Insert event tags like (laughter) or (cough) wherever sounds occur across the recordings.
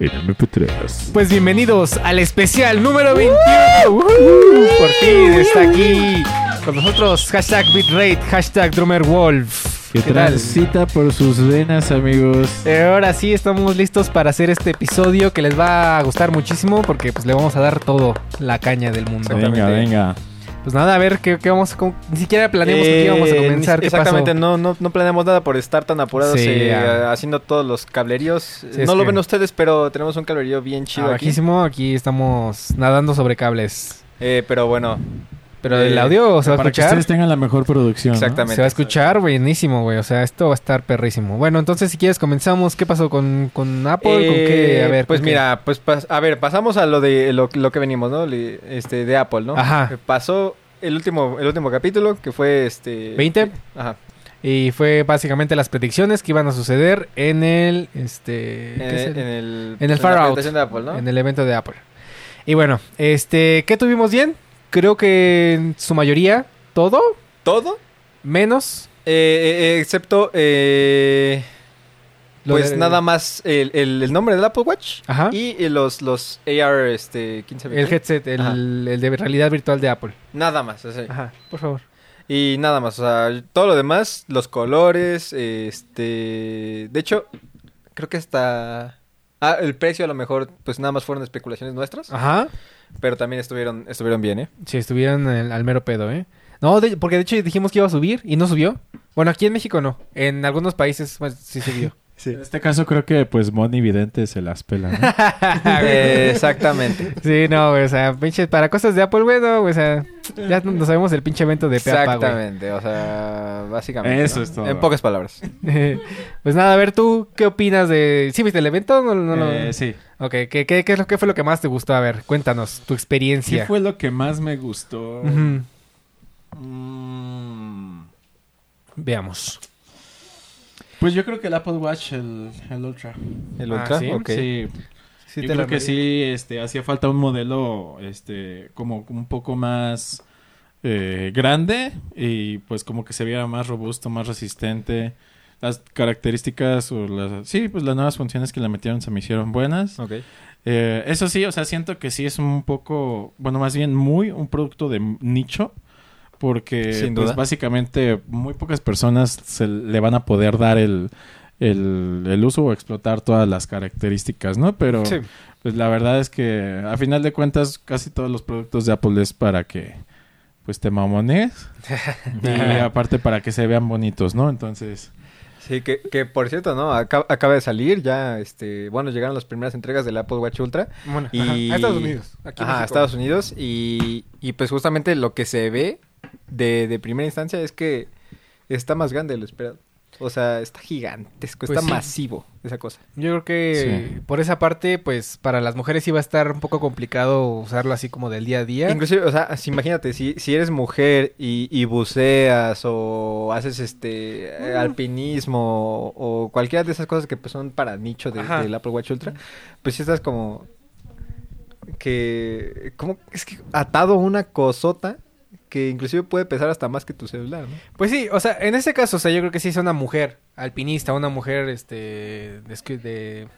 en MP3. Pues bienvenidos al especial número 21. ¡Woohoo! Por fin está aquí con nosotros hashtag bitrate, hashtag drummerwolf. Que transita por sus venas, amigos. Eh, ahora sí estamos listos para hacer este episodio que les va a gustar muchísimo porque pues le vamos a dar todo la caña del mundo. Venga, venga. Pues nada, a ver qué, qué vamos a... Ni siquiera planeamos con qué Eh, vamos a comenzar. ¿Qué Exactamente, no, no, no planeamos nada por estar tan apurados Sí, eh, ah. haciendo todos los cableríos. Sí, no lo que- ven ustedes, pero tenemos un cablerío bien chido Ah, aquí. bajísimo, aquí estamos nadando sobre cables. Eh, pero bueno, Pero Eh, el audio se va a Para que escuchar. ustedes tengan la mejor producción. ¿no? Exactamente. Se va a escuchar buenísimo, güey. O sea, esto va a estar perrísimo. Bueno, entonces si quieres comenzamos. ¿Qué pasó con, con Apple? ¿Con qué? Eh, A ver. pues mira, pues a ver, pasamos a lo de lo, lo que venimos, ¿no? Le- Este de Apple, ¿no? Ajá. Eh, Pasó el último el último capítulo que fue este 20. Ajá. Y fue básicamente las predicciones que iban a suceder en el... Este... En, ¿qué es el, el- en el en el Far Out. presentación de Apple, ¿no? en el evento de Apple. Y bueno, este... ¿Qué tuvimos bien? Creo que en su mayoría todo, Todo menos... eh, eh, eh, excepto eh, pues de- nada más el, el- el nombre del Apple Watch Ajá. y eh, los los AR este 15 El headset, el, el de realidad virtual de Apple. Nada más, así. Ajá, por favor. Y nada más, o sea, todo lo demás, los colores, este... De hecho, creo que hasta... Ah, el precio a lo mejor, pues nada más fueron especulaciones nuestras, Ajá. Pero también estuvieron, estuvieron bien, ¿eh? Sí, estuvieron al, al mero pedo, ¿eh? No, de- porque de hecho dijimos que iba a subir y no subió. Bueno, aquí en México no. En algunos países pues, sí subió. (laughs) Sí. En este caso creo que pues Moni Vidente se las pela, ¿no? (laughs) Eh, exactamente. sí, no, güey, o sea, pinche, para cosas de Apple, güey, no, güey, o sea, ya no sabemos el pinche evento de Peapa, güey. Exactamente, o sea, básicamente. Eso ¿no? es todo. En pocas palabras. (laughs) pues nada, a ver, ¿tú qué opinas de... ¿Sí viste el evento? No, no, no. Eh, sí. Ok, ¿qué, qué, qué es lo, ¿qué fue lo que más te gustó? A ver, cuéntanos, tu ¿Qué experiencia. fue lo que más me gustó? Mm, Veamos. Pues yo creo que el Apple Watch, el, el Ultra. El Ah, Ultra, ¿sí? ok. Sí, Sí, yo creo que sí, este, hacía falta un modelo, este, como un poco más eh, grande y pues como que se viera más robusto, más resistente. Las características o las, sí, pues las nuevas funciones que le metieron se me hicieron buenas. Ok. Eh, eso sí, o sea, siento que sí es un poco, bueno, más bien muy un producto de nicho. Porque Sin pues, básicamente muy pocas personas se le van a poder dar el, el, el uso o explotar todas las características, ¿no? Pero Sí. pues la verdad es que a final de cuentas casi todos los productos de Apple es para que pues te mamones (laughs) y aparte para que se vean bonitos, ¿no? Entonces, Sí, que, que por cierto, ¿no? Acaba, acaba de salir ya, este... Bueno, llegaron las primeras entregas del Apple Watch Ultra. Bueno, Y... ajá, a Estados Unidos. Aquí Ajá, a. Estados Unidos. Y, y pues justamente lo que se ve de, de primera instancia es que está más grande de lo esperado. O sea, está gigantesco, Pues está sí. masivo esa cosa. Yo creo que Sí. por esa parte, pues para las mujeres iba a estar un poco complicado usarlo así como del día a día. Inclusive, o sea, si- imagínate, si, si eres mujer y, y buceas o haces este alpinismo o cualquiera de esas cosas que pues, son para nicho de- del Apple Watch Ultra, pues si estás como que como es que atado a una cosota que inclusive puede pesar hasta más que tu celular, ¿no? Pues sí, o sea, en ese caso, o sea, yo creo que sí es una mujer alpinista, una mujer, este, de, de,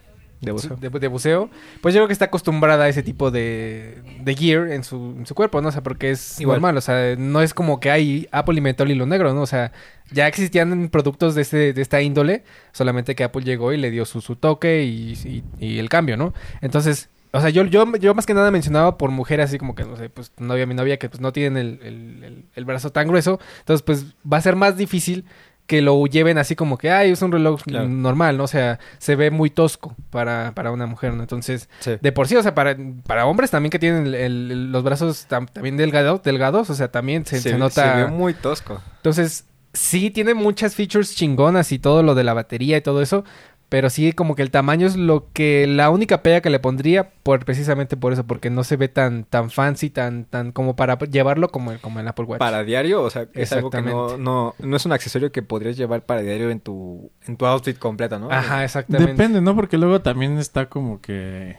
De buceo. de- de buceo, pues yo creo que está acostumbrada a ese tipo de, de gear en su, en su cuerpo, ¿no? O sea, porque es Igual. normal, o sea, no es como que hay Apple inventó el hilo negro, ¿no? O sea, ya existían productos de, este, de esta índole, solamente que Apple llegó y le dio su, su toque y, y- y el cambio, ¿no? Entonces, o sea, yo, yo, yo más que nada mencionaba por mujeres así como que, no sé, pues novia, mi novia, que pues no tienen el, el- el- el brazo tan grueso. Entonces, pues va a ser más difícil que lo lleven así como que, ay, es un reloj Claro. normal, ¿no? O sea, se ve muy tosco para, para una mujer, ¿no? Entonces, Sí. de por sí, o sea, para, para hombres también que tienen el- el- los brazos tam- también delgados, delgados, o sea, también se, se nota... se ve muy tosco. Entonces, sí tiene muchas features chingonas y todo lo de la batería y todo eso, pero sí como que el tamaño es lo que la única pega que le pondría por precisamente por eso, porque no se ve tan tan fancy, tan tan como para llevarlo como el, como el Apple Watch. Para diario, o sea, es algo que no, Exactamente. no, no es un accesorio que podrías llevar para diario en tu, en tu outfit completo, ¿no? Ajá, exactamente. depende, ¿no? Porque luego también está como que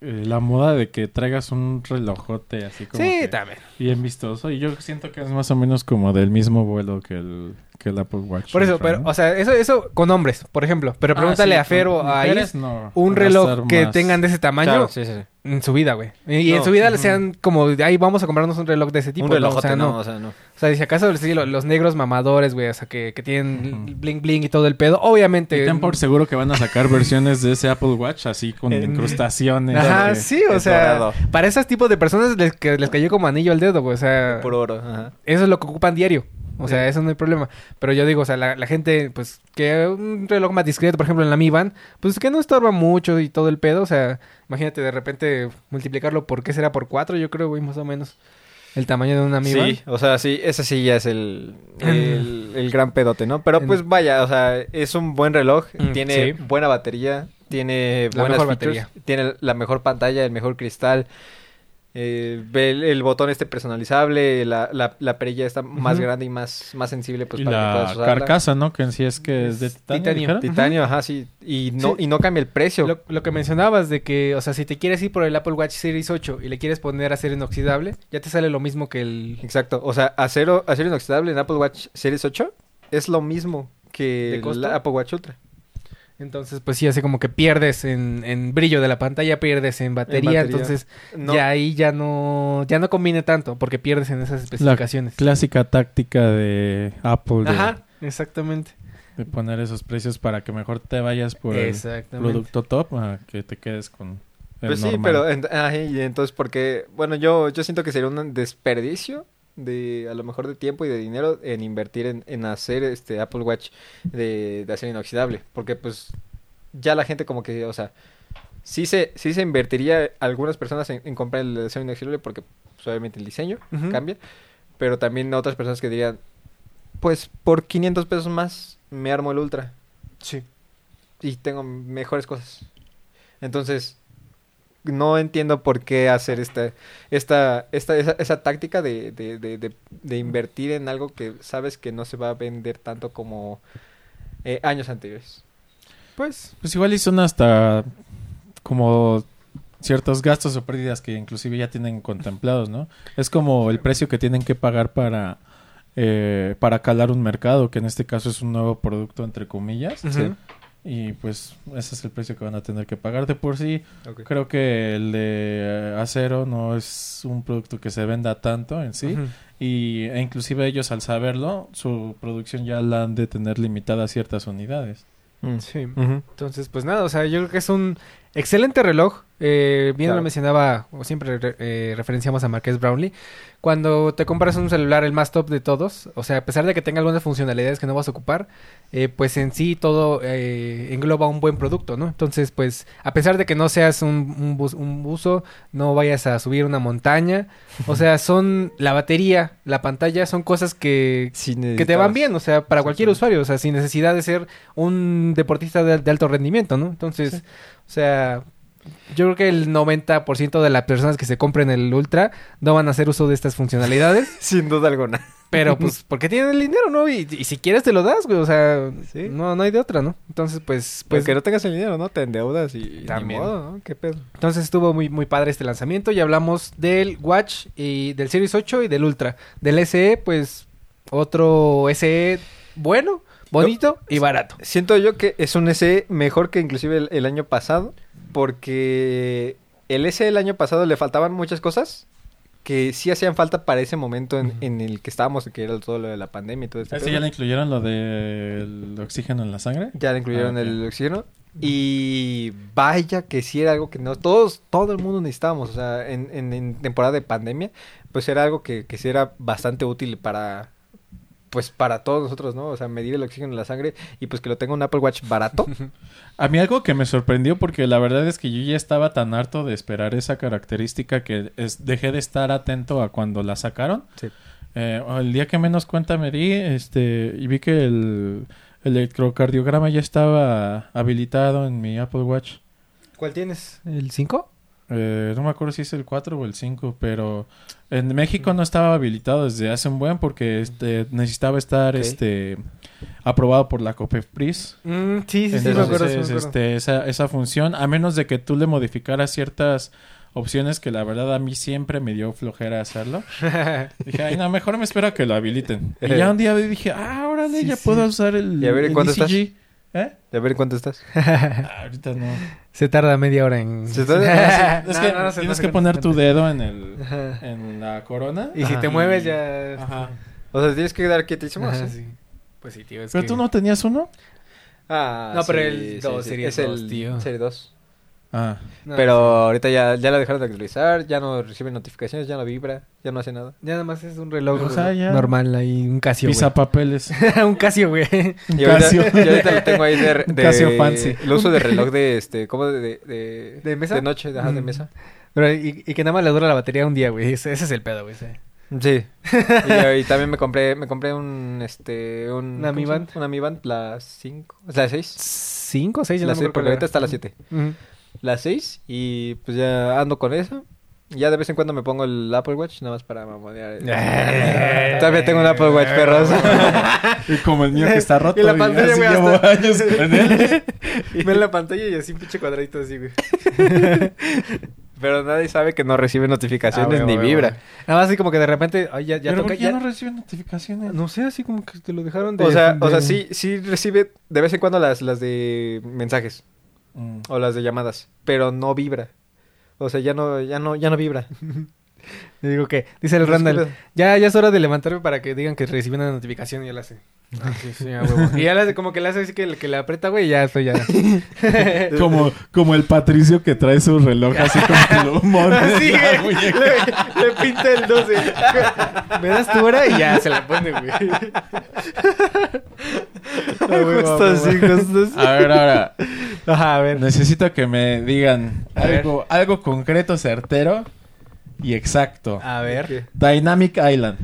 eh, la moda de que traigas un relojote así como Sí, que también. bien vistoso y yo siento que es más o menos como del mismo vuelo que el que el Apple Watch. Por eso, Ultra, pero, ¿no? o sea, eso, eso con hombres, por ejemplo. Pero Ah, pregúntale sí, a Fer o a Iris no, un reloj que más- tengan de ese tamaño Claro, sí, sí, sí. en su vida, güey. Y, en No, su vida ujú. sean como, ahí vamos a comprarnos un reloj de ese tipo. Un ¿no? relojote, O sea, no. no, o sea, no. O sea, si acaso sí, los negros mamadores, güey, o sea, que, que tienen Ujú. bling bling y todo el pedo, obviamente. Y ten por seguro que van a sacar versiones de ese Apple Watch así con incrustaciones. Ajá, sí, o sea, dorado. para esos tipos de personas les, que les cayó como anillo al dedo, güey, o sea, Por oro, ajá. eso es lo que ocupan diario. O sea, eso no hay problema. Pero yo digo, o sea, la, la gente, pues, que un reloj más discreto, por ejemplo, en la Mi Band, pues que no estorba mucho y todo el pedo. O sea, imagínate de repente multiplicarlo por, ¿qué será? Por cuatro, yo creo, güey, más o menos. El tamaño de una Mi Band. Sí, o sea, sí, ese sí ya es el, el, el gran pedote, ¿no? Pero pues vaya, o sea, es un buen reloj, Mm, tiene sí. buena batería, tiene La buenas mejor features, batería. tiene la mejor pantalla, el mejor cristal, eh, ve el, el botón este personalizable, la, la, la perilla está más grande y más, más sensible pues y para que la puedas usarla. carcasa, ¿no? Que en sí es que es de titanio. Titanio. Titanio, ajá, sí, y no, Sí. y no cambia el precio. Lo, lo que mencionabas de que, o sea, si te quieres ir por el Apple Watch Series 8 y le quieres poner acero inoxidable, ya te sale lo mismo que el... Exacto, o sea, acero, acero inoxidable en Apple Watch Series 8 es lo mismo que ¿De el? Apple Watch Ultra. Entonces, pues sí, hace como que pierdes en, en brillo de la pantalla, pierdes en batería, batería. entonces No, ya ahí ya no, ya no combine tanto, porque pierdes en esas La especificaciones. clásica táctica de Apple de, Ajá, exactamente. de poner esos precios para que mejor te vayas por el producto top a que te quedes con el Pues sí, normal. pero en- ajá, y entonces porque, bueno, yo, yo siento que sería un desperdicio de a lo mejor de tiempo y de dinero en invertir en, en hacer este Apple Watch de, de acero inoxidable, porque pues ya la gente como que, o sea, sí se, sí se invertiría algunas personas en, en comprar el acero inoxidable porque pues, obviamente el diseño cambia, pero también otras personas que dirían, pues por 500 pesos más me armo el Ultra Sí. y tengo mejores cosas. Entonces, no entiendo por qué hacer esta, esta, esta, esa, esa táctica de, de, de, de, de invertir en algo que sabes que no se va a vender tanto como eh, años anteriores. Pues, Pues igual y son hasta como ciertos gastos o pérdidas que inclusive ya tienen contemplados, ¿no? Es como el precio que tienen que pagar para eh, para calar un mercado, que en este caso es un nuevo producto entre comillas. ujú. Y pues ese es el precio que van a tener que pagar de por sí. Creo que el de eh, acero no es un producto que se venda tanto en sí. Y e inclusive ellos al saberlo, su producción ya la han de tener limitada a ciertas unidades. Mm. Sí. Entonces, pues nada, o sea, yo creo que es un excelente reloj. Eh, bien Claro. lo mencionaba, o siempre re- eh, referenciamos a Marqués Brownlee. Cuando te compras un celular, el más top de todos, o sea, a pesar de que tenga algunas funcionalidades que no vas a ocupar, eh, pues en sí todo eh, engloba un buen producto, ¿no? Entonces, pues, a pesar de que no seas un, un, buzo, no vayas a subir una montaña, o sea, (laughs) son la batería, la pantalla, son cosas que, que te van bien, o sea, para cualquier usuario, o sea, sin necesidad de ser un deportista de, de alto rendimiento, ¿no? Entonces, o sea, yo creo que el 90% de las personas que se compren el Ultra no van a hacer uso de estas funcionalidades, (laughs) Sin duda alguna. pero pues porque tienen el dinero, ¿no? Y, y si quieres te lo das, güey, o sea, Sí. no, no hay de otra, ¿no? Entonces, pues, Pues que no tengas el dinero, ¿no? Te endeudas y ni También. modo, ¿no? ¿Qué pedo? Entonces estuvo muy, muy padre este lanzamiento y hablamos del Watch y del Series 8 y del Ultra. Del SE, pues otro SE bueno, bonito y barato. Siento yo que es un SE mejor que inclusive el, el año pasado, porque el SE el año pasado le faltaban muchas cosas que sí hacían falta para ese momento en, el que estábamos, que era todo lo de la pandemia y todo este ¿Este pedo. ya le incluyeron lo del oxígeno en la sangre? Ya le incluyeron Ah, el oxígeno. Y vaya que sí era algo que no todos, todo el mundo necesitábamos. O sea, en, en, en temporada de pandemia, pues era algo que, que sí era bastante útil para, pues para todos nosotros, ¿no? O sea, medir el oxígeno en la sangre y pues que lo tenga un Apple Watch barato. (laughs) A mí algo que me sorprendió porque la verdad es que yo ya estaba tan harto de esperar esa característica que es- dejé de estar atento a cuando la sacaron. Sí. Eh, el día que menos cuenta me di este, y vi que el electrocardiograma ya estaba habilitado en mi Apple Watch. ¿Cuál tienes? ¿El 5? Eh, no me acuerdo si es el 4 o el 5, pero en México no estaba habilitado desde hace un buen porque este, necesitaba estar Ok. este, aprobado por la COPEPRIS. sí, sí, sí, me acuerdo, sí, me Entonces, acuerdo. este, esa, esa función, a menos de que tú le modificaras ciertas opciones que la verdad a mí siempre me dio flojera hacerlo. (laughs) Dije, ay, no, mejor me espero a que lo habiliten. Y ya (laughs) un día dije, ah, órale, Sí, ya sí. puedo usar el. ¿Y a ver, en el cuánto estás? ¿Eh? A ver, ¿cuánto estás? Ah, (laughs) ahorita no. Se tarda media hora en... Se tarda- (laughs) Es No, que no, no, se- tienes que se- poner tu dedo en el Ajá. en la corona. Y si Ajá. te mueves ya... Ajá. O sea, tienes que dar quietísimo. Ajá, ¿sí? sí. Pues sí, tío, es Pero que- tú no tenías uno? Ah, No, pero sí, el sí, dos, sí. serie es dos, el tío. Serie 2. Ah. No, pero sí. ahorita ya, ya lo dejaron de actualizar, ya no recibe notificaciones, ya no vibra, ya no hace nada. Ya nada más es un reloj O sea, ya- normal ahí, un Casio, güey. Pisa papeles. (laughs) un Casio, güey. Un Y ahorita, Casio. y ahorita lo tengo ahí de, Un de Casio fancy. el uso de reloj de (laughs) este, ¿cómo de de, de, ¿De mesa? De noche, ajá, de Mm. mesa. Pero, y, y que nada más le dura la batería un día, güey. Ese, ese es el pedo, güey. ese. Sí. (laughs) y, también me compré me compré un este un ¿Una ¿cómo Mi? Band? una Mi Band la 5, la 6. ¿Cinco o seis? Ya La no me seis, acuerdo porque cuál ahorita está la 7. Ujú. La 6 y pues ya ando con eso. Ya de vez en cuando me pongo el Apple Watch nada más para mamonear. (laughs) Eh. Todavía tengo un Apple Watch, perros. (laughs) Y como el mío que está roto. (laughs) Y la pantalla, güey, llevo hasta- años con él. Ve en la pantalla y así un pinche cuadradito así, güey. Pero nadie sabe que no recibe notificaciones Ah, ni vibra. Nada más así como que de repente, ay, ya, ya Pero toca, ¿por qué ya- no recibe notificaciones? No sé, así como que te lo dejaron de... O sea, o sea, de- sí, sí recibe de vez en cuando las, las de mensajes Mm. o las de llamadas, pero no vibra. O sea, ya no, ya no, ya no vibra. (laughs) Le digo que, dice el Randall, ya, ya es hora de levantarme para que digan que reciben una notificación y ya la hace. Ah, sí, sí, a huevo. y ya le hace como que le hace así que, que le aprieta, güey, y ya estoy ya. (laughs) Como, como el Patricio que trae su reloj así con (laughs) plumones. Así, la güey, (laughs) le, le pinta el 12. Me das tu hora y ya se la pone, güey. Justo huevo. así, justo así. A ver, ahora. Ajá, a ver. Necesito que me digan algo, algo concreto, certero y exacto. A ver. Dynamic Island.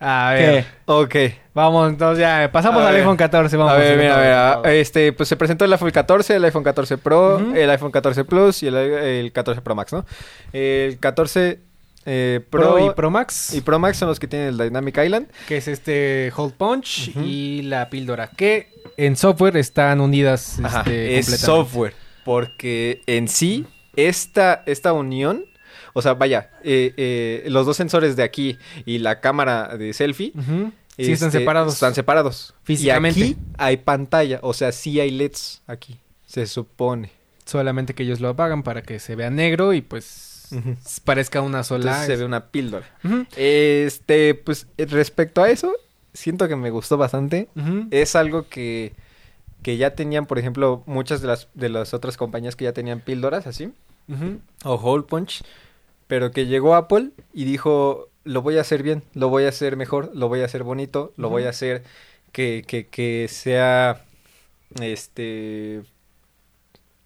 A ver. ¿Qué? Ok. Vamos, entonces ya, pasamos A al ver. iPhone 14, vamos. a ver, al mira, a iPhone ver, a- 14. este, pues se presentó el iPhone 14, el iPhone 14 Pro, el iPhone 14 Plus y el, el 14 Pro Max, ¿no? El 14 eh, Pro, Pro y Pro Max, y Pro Max son los que tienen el Dynamic Island. que es este Hold Punch y la píldora, que en software están unidas Ajá, este, es completamente. software, porque en sí, esta, esta unión, o sea, vaya, eh, eh, los dos sensores de aquí y la cámara de selfie. Sí, están este, separados. Están separados. Físicamente. Y aquí hay pantalla, o sea, sí hay LEDs aquí, se supone. Solamente que ellos lo apagan para que se vea negro y pues parezca una sola. Entonces se ve una píldora. Este, pues eh, respecto a eso, siento que me gustó bastante. Es algo que, que ya tenían, por ejemplo, muchas de las, de las otras compañías que ya tenían píldoras así, o Hole Punch, pero que llegó Apple y dijo, lo voy a hacer bien, lo voy a hacer mejor, lo voy a hacer bonito, lo voy a hacer que, que, que sea, este,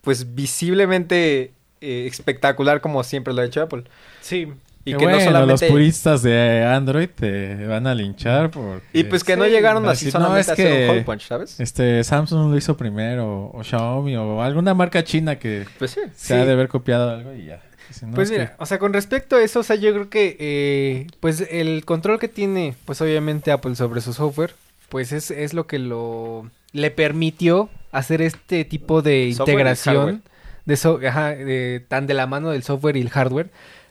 pues visiblemente eh, espectacular como siempre lo ha hecho Apple. Sí. Y Que bueno, no solamente... los puristas de Android te van a linchar porque... Y pues que no llegaron así no, solamente es a hacer que- un hole punch, ¿sabes? Este, Samsung lo hizo primero, o Xiaomi, o alguna marca china que Pues sí. se ha de haber copiado algo y ya. Si no, Pues que- mira, o sea, con respecto a eso, o sea, yo creo que, eh, pues el control que tiene, pues obviamente Apple sobre su software, pues es, es lo que lo le permitió hacer este tipo de Software integración de, so- ajá, de- tan de la mano del software y el hardware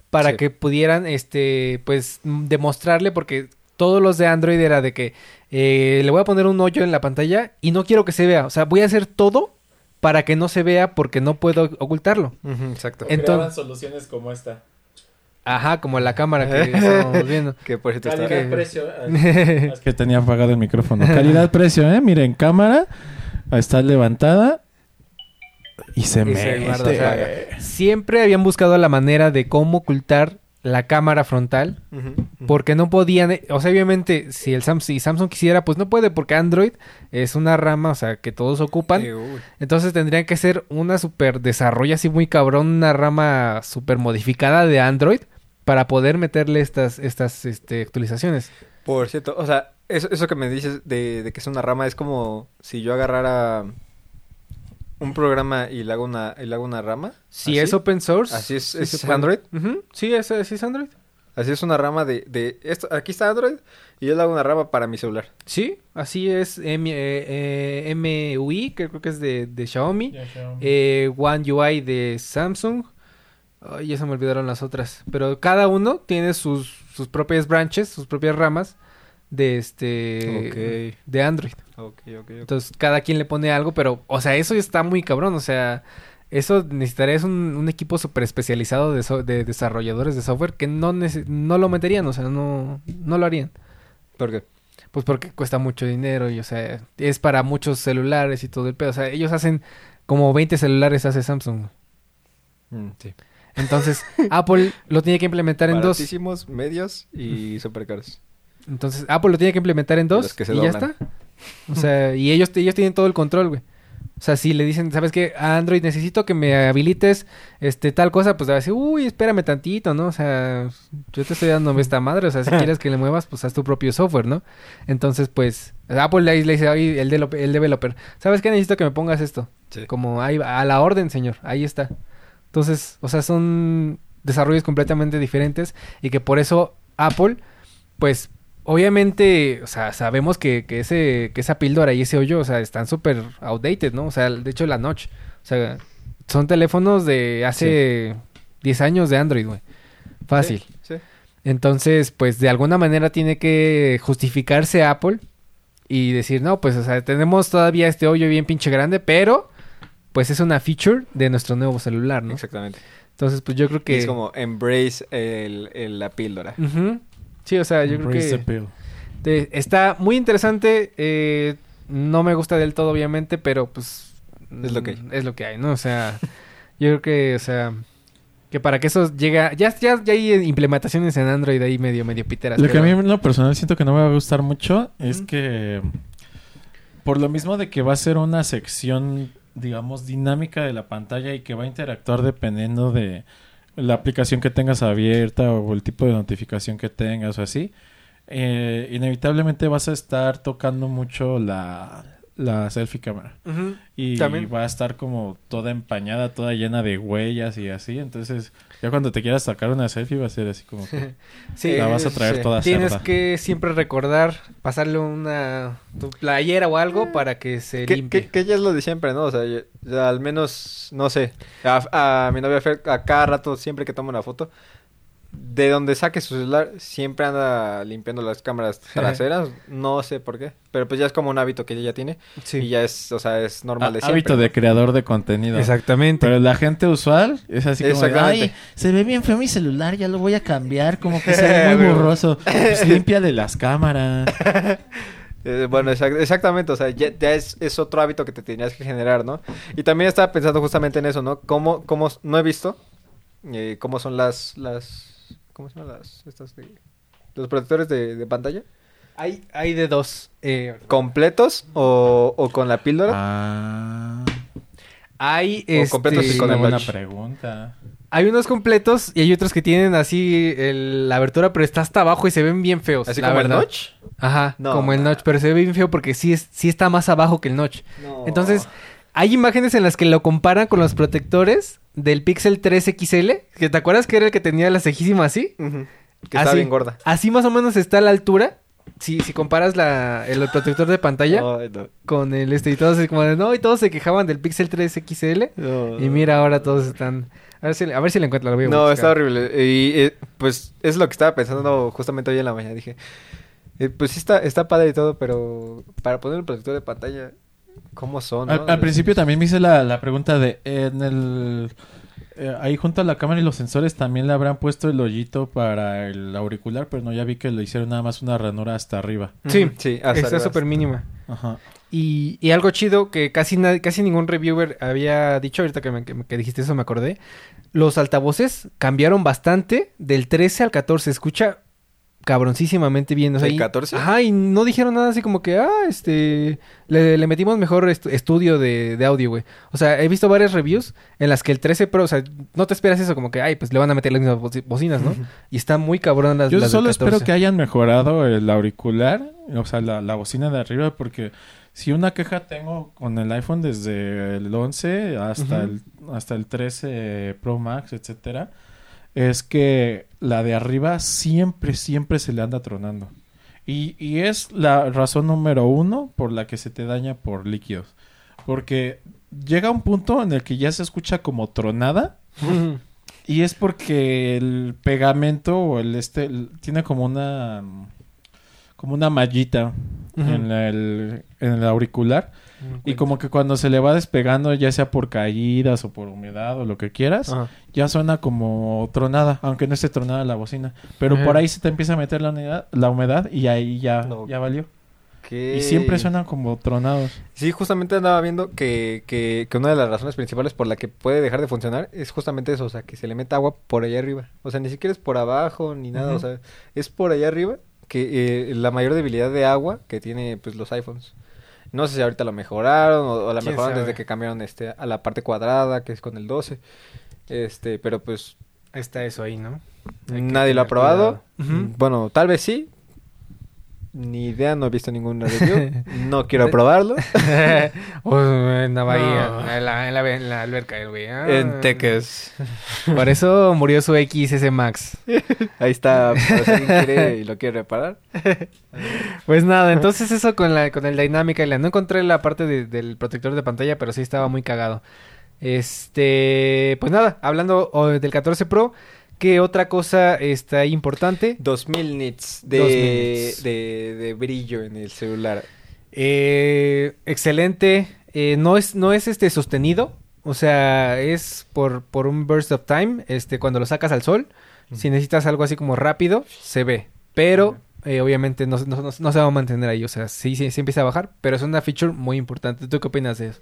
para Sí. que pudieran, este, pues demostrarle, porque todos los de Android era de que eh, le voy a poner un hoyo en la pantalla y no quiero que se vea, o sea, voy a hacer todo para que no se vea porque no puedo ocultarlo. Exacto. En- entonces- soluciones como esta. Ajá, como la cámara que (laughs) estábamos viendo. Que por cierto está... Calidad, precio. (laughs) Es que tenía apagado el micrófono. Calidad-precio, ¿eh? Miren, cámara. Está levantada. Y se Y me se guarda, o sea, Siempre habían buscado la manera de cómo ocultar la cámara frontal. Porque no podían, o sea, obviamente, si el Samsung, si Samsung quisiera, pues no puede, porque Android es una rama, o sea, que todos ocupan. Eh. Entonces tendrían que ser una super desarrollo así muy cabrón, una rama super modificada de Android para poder meterle estas, estas este, actualizaciones. Por cierto, o sea, eso, eso que me dices de, de que es una rama es como si yo agarrara un programa y le hago una, y le hago una rama. Si ¿Así? es open source. ¿Así es- es. Android? Sí, es, es Android. Así es una rama de, de esto, aquí está Android y yo le hago una rama para mi celular. Sí, así es M, eh, eh, MUI, que creo que es de, de Xiaomi. Eh, One UI de Samsung. Ay, ya se me olvidaron las otras. Pero cada uno tiene sus, sus propias branches, sus propias ramas de este... De Android. Ok, ok, ok. Entonces, cada quien le pone algo, pero, o sea, eso está muy cabrón. O sea, eso necesitarías un, un equipo súper especializado de, so- de desarrolladores de software que no, no lo meterían, o sea, no, no lo harían. ¿Por qué? Pues porque cuesta mucho dinero y, o sea, es para muchos celulares y todo el pedo. O sea, ellos hacen como 20 celulares, hace Samsung. Mm, sí. Entonces, (laughs) Apple lo tiene que implementar en dos. Baratísimos, medios y super caros. Entonces, Apple lo tiene que implementar en dos se y ya está. O sea, y ellos, ellos tienen todo el control, güey. O sea, si le dicen, ¿sabes qué? A Android necesito que me habilites este tal cosa, pues va a decir, uy, espérame tantito, ¿no? O sea, yo te estoy dando esta madre, o sea, si (laughs) quieres que le muevas, pues haz tu propio software, ¿no? Entonces, pues, Apple le, dice, oye, el, developer, el developer, ¿sabes qué? Necesito que me pongas esto. Sí. Como ahí, va, a la orden, señor, ahí está. Entonces, o sea, son desarrollos completamente diferentes y que por eso Apple, pues, obviamente, o sea, sabemos que, que ese, que esa píldora y ese hoyo, o sea, están súper outdated, ¿no? O sea, de hecho, la Notch, o sea, son teléfonos de hace 10 años de Android, güey. Fácil. Sí, sí. Entonces, pues de alguna manera tiene que justificarse Apple y decir, no, pues, o sea, tenemos todavía este hoyo bien pinche grande, pero pues es una feature de nuestro nuevo celular, ¿no? Exactamente. Entonces, pues yo creo que... es como embrace el, el- la píldora. Sí, o sea, yo creo Embrace que está muy interesante. eh, no me gusta del todo, obviamente, pero pues... Es lo que hay. mm, Es lo que hay, ¿no? O sea, yo creo que, o sea... Que para que eso llegue... Ya, ya, ya hay implementaciones en Android ahí medio, medio piteras. Lo que a mí en lo personal siento que no me va a gustar mucho es que por lo mismo de que va a ser una sección, digamos, dinámica de la pantalla y que va a interactuar dependiendo de la aplicación que tengas abierta o el tipo de notificación que tengas o así, eh, inevitablemente vas a estar tocando mucho la, la selfie cámara. Y También. va a estar como toda empañada, toda llena de huellas y así. Entonces, ya cuando te quieras sacar una selfie va a ser así como que (laughs) Sí, la vas a traer sí. toda Tienes cerda. que siempre recordar pasarle una tu playera o algo para que se Que, limpie. que- que ya es lo de siempre, ¿no? O sea, ya al menos, no sé, a, a mi novia Fer, a cada rato, siempre que toma una foto, de donde saque su celular, siempre anda limpiando las cámaras traseras, no sé por qué, pero pues ya es como un hábito que ella ya tiene Sí. y ya es, o sea, es normal de siempre. hábito de creador de contenido. Exactamente. Pero la gente usual es así como, de, ay, se ve bien feo mi celular, ya lo voy a cambiar, como que se ve muy (laughs) borroso. (laughs) Pues limpia de las cámaras. (laughs) Eh, bueno, exac- exactamente, o sea, ya, ya es, es otro hábito que te tenías que generar, ¿no? Y también estaba pensando justamente en eso, ¿no? ¿Cómo, cómo, no he visto eh, cómo son las, las, ¿cómo se llaman las, estas de, los protectores de, de pantalla? Hay, hay de dos. eh, ¿Completos o, o con la píldora? Ah, hay, O completos este, y es con el buena notch. pregunta. hay unos completos y hay otros que tienen así el- la abertura, pero está hasta abajo y se ven bien feos. ¿Así la como verdad. el notch? Ajá, No, como el notch, pero se ve bien feo porque sí, es, sí está más abajo que el notch. No. Entonces, hay imágenes en las que lo comparan con los protectores del Pixel 3 XL. Que ¿Te acuerdas que era el que tenía la cejísima así? Ujú. Que está Así. bien gorda. Así más o menos está a la altura. Si, si comparas la, el protector de pantalla no. con el este y todos como de no, y todos se quejaban del Pixel 3 XL. Y mira, ahora todos están. A ver si, a ver si la encuentro, la voy a No, buscar. está horrible. Y eh, pues es lo que estaba pensando justamente hoy en la mañana. Dije, eh, pues sí está, está padre y todo, pero para poner un protector de pantalla, ¿cómo son? no? Al, principio también me hice la, la pregunta de, en el... eh, ahí junto a la cámara y los sensores también le habrán puesto el hoyito para el auricular, pero no, ya vi que le hicieron nada más una ranura hasta arriba. Sí, sí, hasta está súper mínima. Ajá. Y, y algo chido que casi, nadie- casi ningún reviewer había dicho, ahorita que, me- que me- que dijiste eso me acordé. Los altavoces cambiaron bastante del 13 al 14. Escucha cabroncísimamente bien. O sea, ¿El y- 14? Ajá, y no dijeron nada así como que, ah, este, le, le metimos mejor estu- estudio de, de audio, güey. O sea, he visto varias reviews en las que el 13 Pro, o sea, no te esperas eso como que, ay, pues le van a meter las mismas boci- bocinas, ¿no? Y está muy cabrón las, Yo las del solo espero 14. que hayan mejorado el auricular, o sea, la, la bocina de arriba, porque si una queja tengo con el iPhone desde el 11 hasta, el, hasta el 13 Pro Max, etcétera, es que la de arriba siempre, siempre se le anda tronando. Y, y es la razón número uno por la que se te daña por líquidos. Porque llega un punto en el que ya se escucha como tronada. Y es porque el pegamento o el este el- tiene como una como una mallita en, el, en el auricular y como que cuando se le va despegando ya sea por caídas o por humedad o lo que quieras, Ajá. ya suena como tronada, aunque no esté tronada la bocina, pero Ajá. por ahí se te empieza a meter la humedad, la humedad y ahí ya No. ya valió. ¿Qué? Y siempre suenan como tronados. Sí, justamente andaba viendo que, que, que una de las razones principales por la que puede dejar de funcionar es justamente eso, o sea, que se le mete agua por allá arriba. O sea, ni siquiera es por abajo ni nada, o sea, es por allá arriba que eh, la mayor debilidad de agua que tiene pues los iPhones. No sé si ahorita lo mejoraron o, o la ¿Quién mejoraron sabe? desde que cambiaron este a la parte cuadrada, que es con el 12. Este, pero pues Está eso ahí, ¿no? Hay nadie lo ha probado. Bueno, tal vez sí. Ni idea, no he visto ninguna (laughs) review. no quiero (laughs) probarlo. o (laughs) en la bahía, No. en, la, en, la, en la alberca, el güey. Ah. En Teques. Por eso murió su XS Max. Ahí está, por si alguien quiere y lo quiere reparar. Pues nada, entonces eso con la con el Dynamic Island. No encontré la parte de- del protector de pantalla, pero sí estaba muy cagado. Este, pues nada, hablando oh, del 14 Pro, ¿qué otra cosa está importante? 2000 nits 2000 de, nits. de, de brillo en el celular. Eh, excelente, eh, no es no es este sostenido, o sea, es por por un burst of time, este cuando lo sacas al sol, si necesitas algo así como rápido, se ve, pero eh, obviamente no, no- no- no se va a mantener ahí, o sea, sí, sí, sí empieza a bajar, pero es una feature muy importante. ¿Tú qué opinas de eso?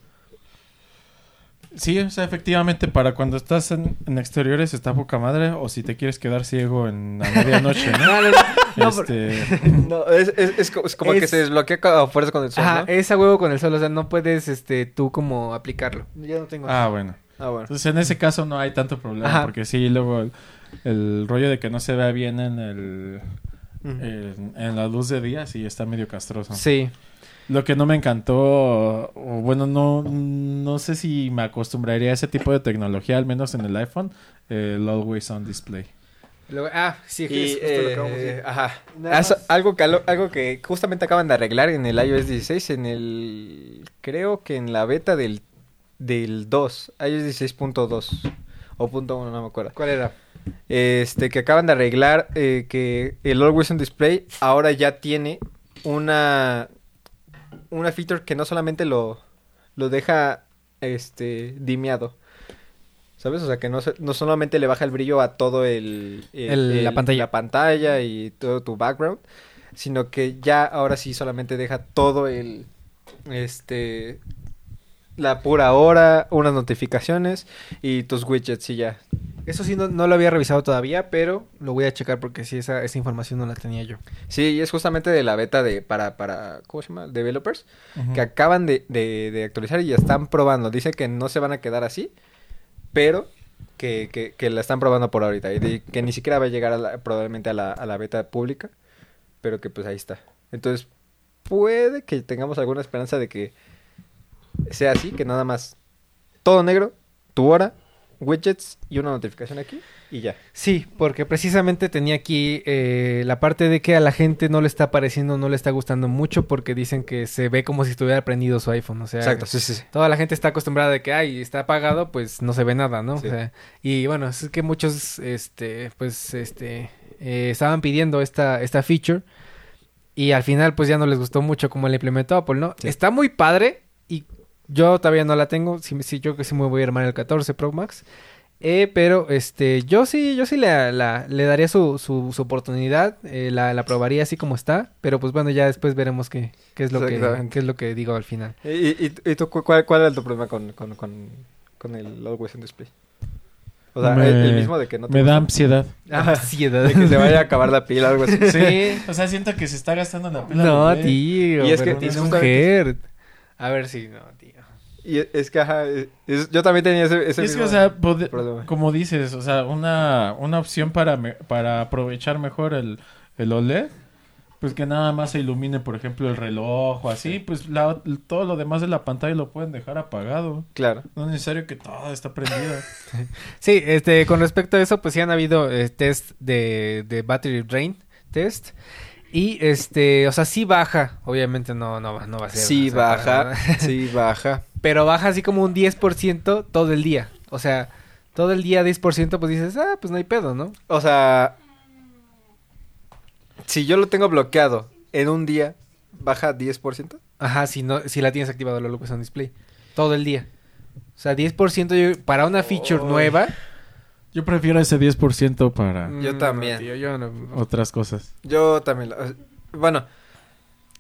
Sí, o sea, efectivamente, para cuando estás en, en exteriores está poca madre, o si te quieres quedar ciego en la medianoche, ¿no? (laughs) No, no, Este, (laughs) No, es, es, es co- es como que se desbloquea a fuerza con el sol, Ajá, ¿no? es a huevo con el sol, o sea, no puedes este tú como aplicarlo. Ya no tengo. ah, bueno. Ah, bueno. Entonces, en ese caso no hay tanto problema, Ajá. porque sí, luego el, el rollo de que no se vea bien en el... En la luz de día sí está medio castroso. Sí. Lo que no me encantó, o bueno, no, no sé si me acostumbraría a ese tipo de tecnología, al menos en el iPhone, el Always On Display. Ah, sí, Y, es justo lo que vamos a eh, decir. ajá. Eso- algo, que, algo que justamente acaban de arreglar en el iOS 16, en el... Creo que en la beta del, del 2, iOS 16.2 o punto 1, no me acuerdo. ¿Cuál era? Este, que acaban de arreglar eh, que el Always On Display ahora ya tiene una... Una feature que no solamente lo, lo deja este dimeado. ¿Sabes? O sea, que no, no solamente le baja el brillo a todo el, El- la pantalla. la pantalla y todo tu background, sino que ya ahora sí solamente deja todo el este la pura hora, unas notificaciones y tus widgets y ya. Eso sí, no, no lo había revisado todavía, pero lo voy a checar porque sí, esa, esa información no la tenía yo. Sí, y es justamente de la beta de para para ¿cómo se llama? developers que acaban de, de, de actualizar y ya están probando. Dice que no se van a quedar así, pero que, que, que la están probando por ahorita y de- que ni siquiera va a llegar a la- probablemente a la, a la beta pública, pero que pues ahí está. Entonces, puede que tengamos alguna esperanza de que sea así, que nada más todo negro, tu hora, widgets y una notificación aquí y ya. Sí, porque precisamente tenía aquí eh, la parte de que a la gente no le está pareciendo, no le está gustando mucho porque dicen que se ve como si estuviera prendido su iPhone. O sea, Exacto, sí, sí, sí. toda la gente está acostumbrada de que, ay, está apagado, pues no se ve nada, ¿no? Sí. O sea, y bueno, es que muchos, este, pues, este, eh, estaban pidiendo esta, esta feature y al final, pues ya no les gustó mucho como la implementó Apple, ¿no? Está muy padre y yo todavía no la tengo. Sí, sí, yo que sí me voy a armar el 14 Pro Max. Eh, pero este, yo sí, yo sí le, la- le daría su, su, su oportunidad, eh, la, la probaría así como está, pero pues bueno, ya después veremos qué, qué es lo que, qué es lo que digo al final. ¿Y, y, y tú cu- cuál, cuál era tu problema con, con, con, con el Always on Display? O sea, Me- el, el mismo de que no te Me da ansiedad. (laughs) Ansiedad. de que se vaya a acabar la pila o algo así. (laughs) Sí, o sea, siento que se está gastando la pila. No, tío. Y es que es una justamente- mujer. A ver si no. Y es- que, ajá, es- yo también tenía ese, ese Es que, o sea, problema. como dices, o sea, una, una opción para, me- para aprovechar mejor el, el OLED, pues que nada más se ilumine, por ejemplo, el reloj o así, pues la- todo lo demás de la pantalla lo pueden dejar apagado. Claro. No es necesario que todo está prendido. (laughs) Sí, este, con respecto a eso, pues sí han habido eh, test de, de battery drain test. Y este, o sea, sí baja. Obviamente no, no, va- no va a ser. Sí o sea, para baja, (laughs) sí baja. Pero baja así como un 10% todo el día. O sea, todo el día 10%, pues dices, ah, pues no hay pedo, ¿no? O sea, si yo lo tengo bloqueado en un día, baja 10%. Ajá, si no, si la tienes activado la Location Display. Todo el día. O sea, 10% yo- para una feature nueva. Yo prefiero ese 10% para Yo mm, también. no, tío, yo no. otras cosas. Yo también. lo- Bueno,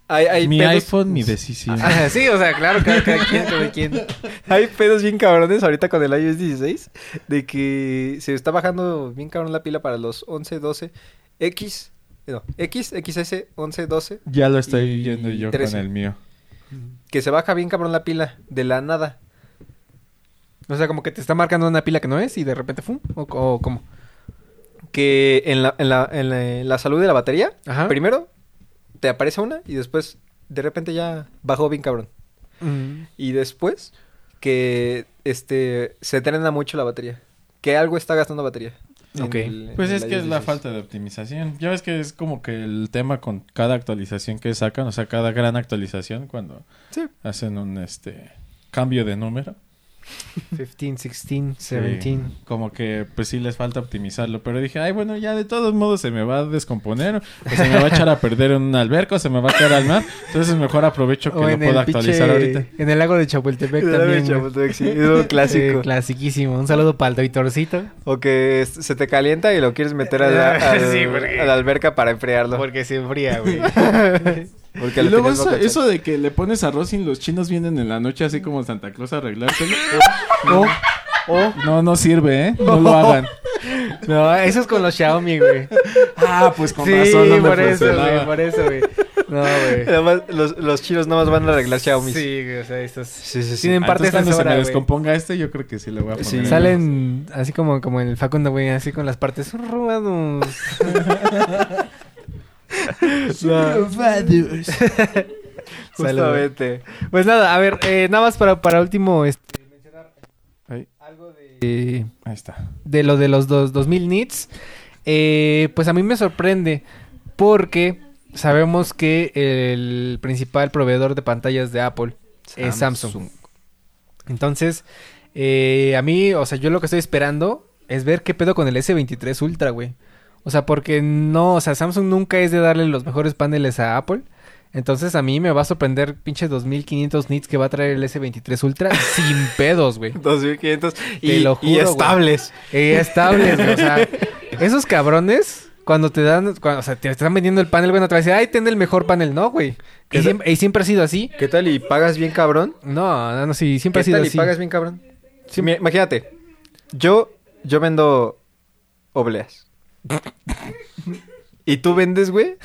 hay, hay mi pedos- iPhone, mi decisión. (laughs) Ah, sí, o sea, claro, cada, cada quien, cada quien. Hay pedos bien cabrones ahorita con el iOS 16 de que se está bajando bien cabrón la pila para los 11, 12, X, no, X, XS 11, 12, Ya lo estoy viendo yo 13. con el mío. que se baja bien cabrón la pila de la nada. O sea, como que te está marcando una pila que no es y de repente, ¡fum! ¿O, o cómo? Que en la, en la, en la, en la salud de la batería, Ajá. primero te aparece una y después de repente ya bajó bien cabrón. Mm. Y después que este se trena mucho la batería. Que algo está gastando batería. Ok. el- Pues es que es la 16. falta de optimización. Ya ves que es como que el tema con cada actualización que sacan, o sea, cada gran actualización cuando Sí. hacen un este cambio de número. 15, 16, Sí, 17. como que pues sí les falta optimizarlo, pero dije, ay, bueno, ya de todos modos se me va a descomponer, o se me va a echar a perder en un alberca, o se me va a caer al mar, entonces mejor aprovecho que O lo en pueda el actualizar pinche- ahorita. En el lago de Chapultepec (laughs) también. güey. Sí, es (laughs) un clásico. Sí, clasiquísimo. Un saludo para el Doitorcito. O que se te calienta y lo quieres meter a la, (laughs) al- Sí, porque- a la alberca para enfriarlo. Porque se enfría, güey. Porque Y luego eso, eso de que le pones arroz y los chinos vienen en la noche así como Santa Claus a arreglártelo. No, no, no sirve, ¿eh? No lo (laughs) hagan. No, eso es con los Xiaomi, güey. Ah, pues con sí, razón no me por eso, güey, por eso, güey. No, güey. Además, los, los chinos nada más van a arreglar Xiaomi. Sí, güey, o sea, estos... sí, sí. sí. Tienen Ah, parte cuando se me descomponga este, yo creo que sí le voy a poner. Sí. Salen así como, como en el Facundo, güey, así con las partes robados. (laughs) (laughs) Justamente. Pues nada, a ver, eh, nada más para, para último, este, mencionar Ahí, algo de... ahí está. de lo de los dos, 2000 nits, eh, pues a mí me sorprende porque sabemos que el principal proveedor de pantallas de Apple es Samsung. Entonces, eh, a mí, o sea, yo lo que estoy esperando es ver qué pedo con el S23 Ultra, güey. O sea, porque no, o sea, Samsung nunca es de darle los mejores paneles a Apple. Entonces a mí me va a sorprender pinche 2500 nits que va a traer el S23 Ultra (laughs) sin pedos, güey. 2500 Te y, lo y juro, güey. estables. Eh, estables, güey, O sea, (laughs) esos cabrones, cuando te dan, cuando, o sea, te están vendiendo el panel, bueno, te van a decir, ay, ten el mejor panel. No, güey. Y, ¿Qué siempre, y siempre ha sido así. ¿Qué tal y pagas bien cabrón? No, no, no, sí, siempre ¿Qué ha sido tal y así. pagas bien cabrón? Sí, imagínate. Yo yo vendo obleas. Y tú vendes, güey,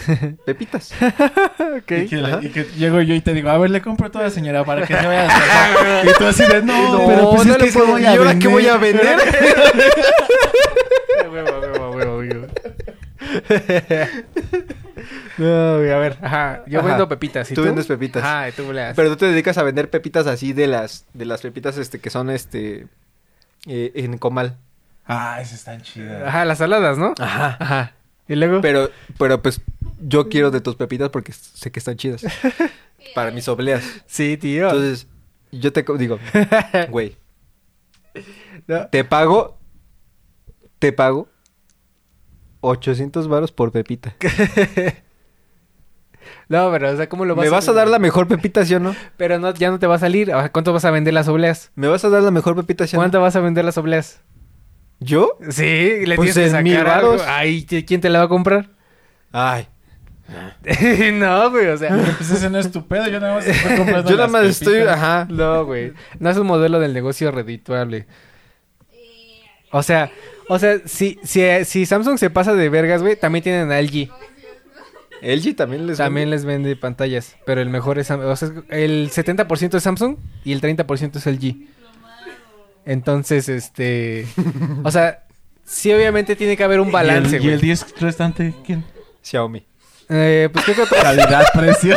pepitas. (laughs) Y, que, Ajá. y que llego yo y te digo, a ver, le compro toda señora para que se vaya a. (laughs) Y tú así de, no, No, pero pues no es le que ¿qué puedo- voy ¿Y ahora qué voy a vender? (laughs) Huevo, huevo, huevo, huevo. No, güey, a ver, ajá, yo Ajá. vendo pepitas. ¿y Tú vendes pepitas. Ajá, y tú le. Pero tú te dedicas a vender pepitas así de las de las pepitas este que son este eh, en comal. Ah, esas están chidas. Ajá, las saladas, ¿no? Ajá. Ajá. Y luego. Pero pero pues yo quiero de tus pepitas porque sé que están chidas. (laughs) Para mis obleas. Sí, tío. Entonces, yo te digo, (laughs) güey, No. te pago te pago 800 varos por pepita. (laughs) No, pero, o sea, ¿cómo lo vas ¿Me vas a dar la mejor pepita, sí o no? Pero no, ya no te va a salir. Sea, ¿Cuánto vas a vender las obleas? ¿Me vas a dar la mejor pepita, sí o no? ¿Cuánto vas a vender las obleas? ¿Yo? Sí, le Pues tienes que sacar algo. varos. Ay, ¿qui- ¿quién te la va a comprar? Ay. (laughs) no, güey, o sea. Pues ese no es tu pedo, yo nada más estoy comprando (laughs) Yo nada las más estoy, ajá. No, güey. No es un modelo del negocio redituable. O sea, o sea, si, si, si Samsung se pasa de vergas, güey, también tienen a LG. LG también les También vende? les vende pantallas. Pero el mejor es o sea, el 70% es Samsung y el 30% es LG. Entonces, este. (laughs) O sea, sí, obviamente tiene que haber un balance, ¿Y el, y güey. el 10 restante quién? Xiaomi. Eh, pues creo que otros- Calidad, precio.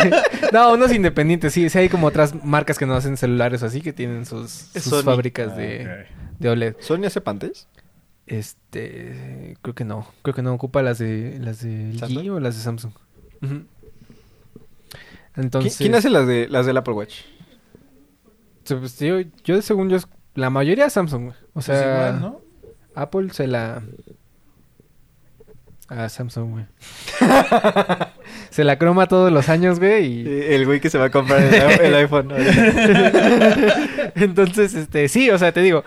(laughs) no, unos independientes, sí. Sí hay como otras marcas que no hacen celulares o así que tienen sus, sus fábricas Ah, de, ok. de OLED. ¿Sony hace pantallas? Este, creo que no. Creo que no ocupa las de las de LG o las de Samsung. Ujú. ¿Qui- Entonces, ¿Quién hace las de las del Apple Watch? pues, yo, yo según yo la mayoría Samsung, güey. O Pues sea, igual, ¿no? Apple se la... A Samsung, güey. (laughs) se la croma todos los años, güey, y... El güey que se va a comprar el, el iPhone. (laughs) Entonces, este, sí, o sea, te digo,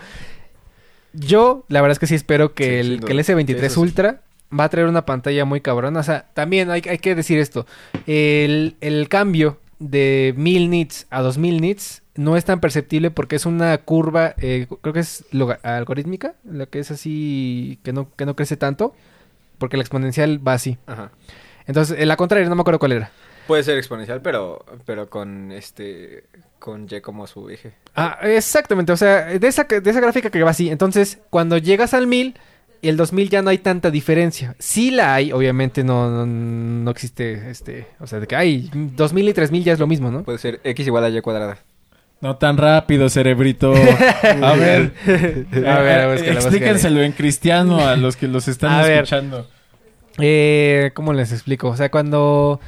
yo la verdad es que sí espero que, Sí, el, que el duda. S23 Eso sí. Ultra va a traer una pantalla muy cabrona. O sea, también hay, hay que decir esto. El, el cambio de 1000 nits a 2000 nits no es tan perceptible porque es una curva, eh, creo que es algorítmica, la que es así, que no, que no crece tanto, porque la exponencial va así. Ajá. Entonces, en la contraria, no me acuerdo cuál era. Puede ser exponencial, pero, pero con este con Y como su eje. Ah, exactamente, o sea, de esa, de esa gráfica que va así. Entonces, cuando llegas al 1000 y el 2000 ya no hay tanta diferencia. Sí la hay, obviamente no, no, no existe, este, o sea, de que hay 2000 y 3000 ya es lo mismo, ¿no? Puede ser X igual a Y cuadrada. No tan rápido, cerebrito. (laughs) (laughs) A ver. A ver, búscalo, explíquenselo en cristiano a los que los están A ver. escuchando. Eh, ¿Cómo les explico? O sea, cuando,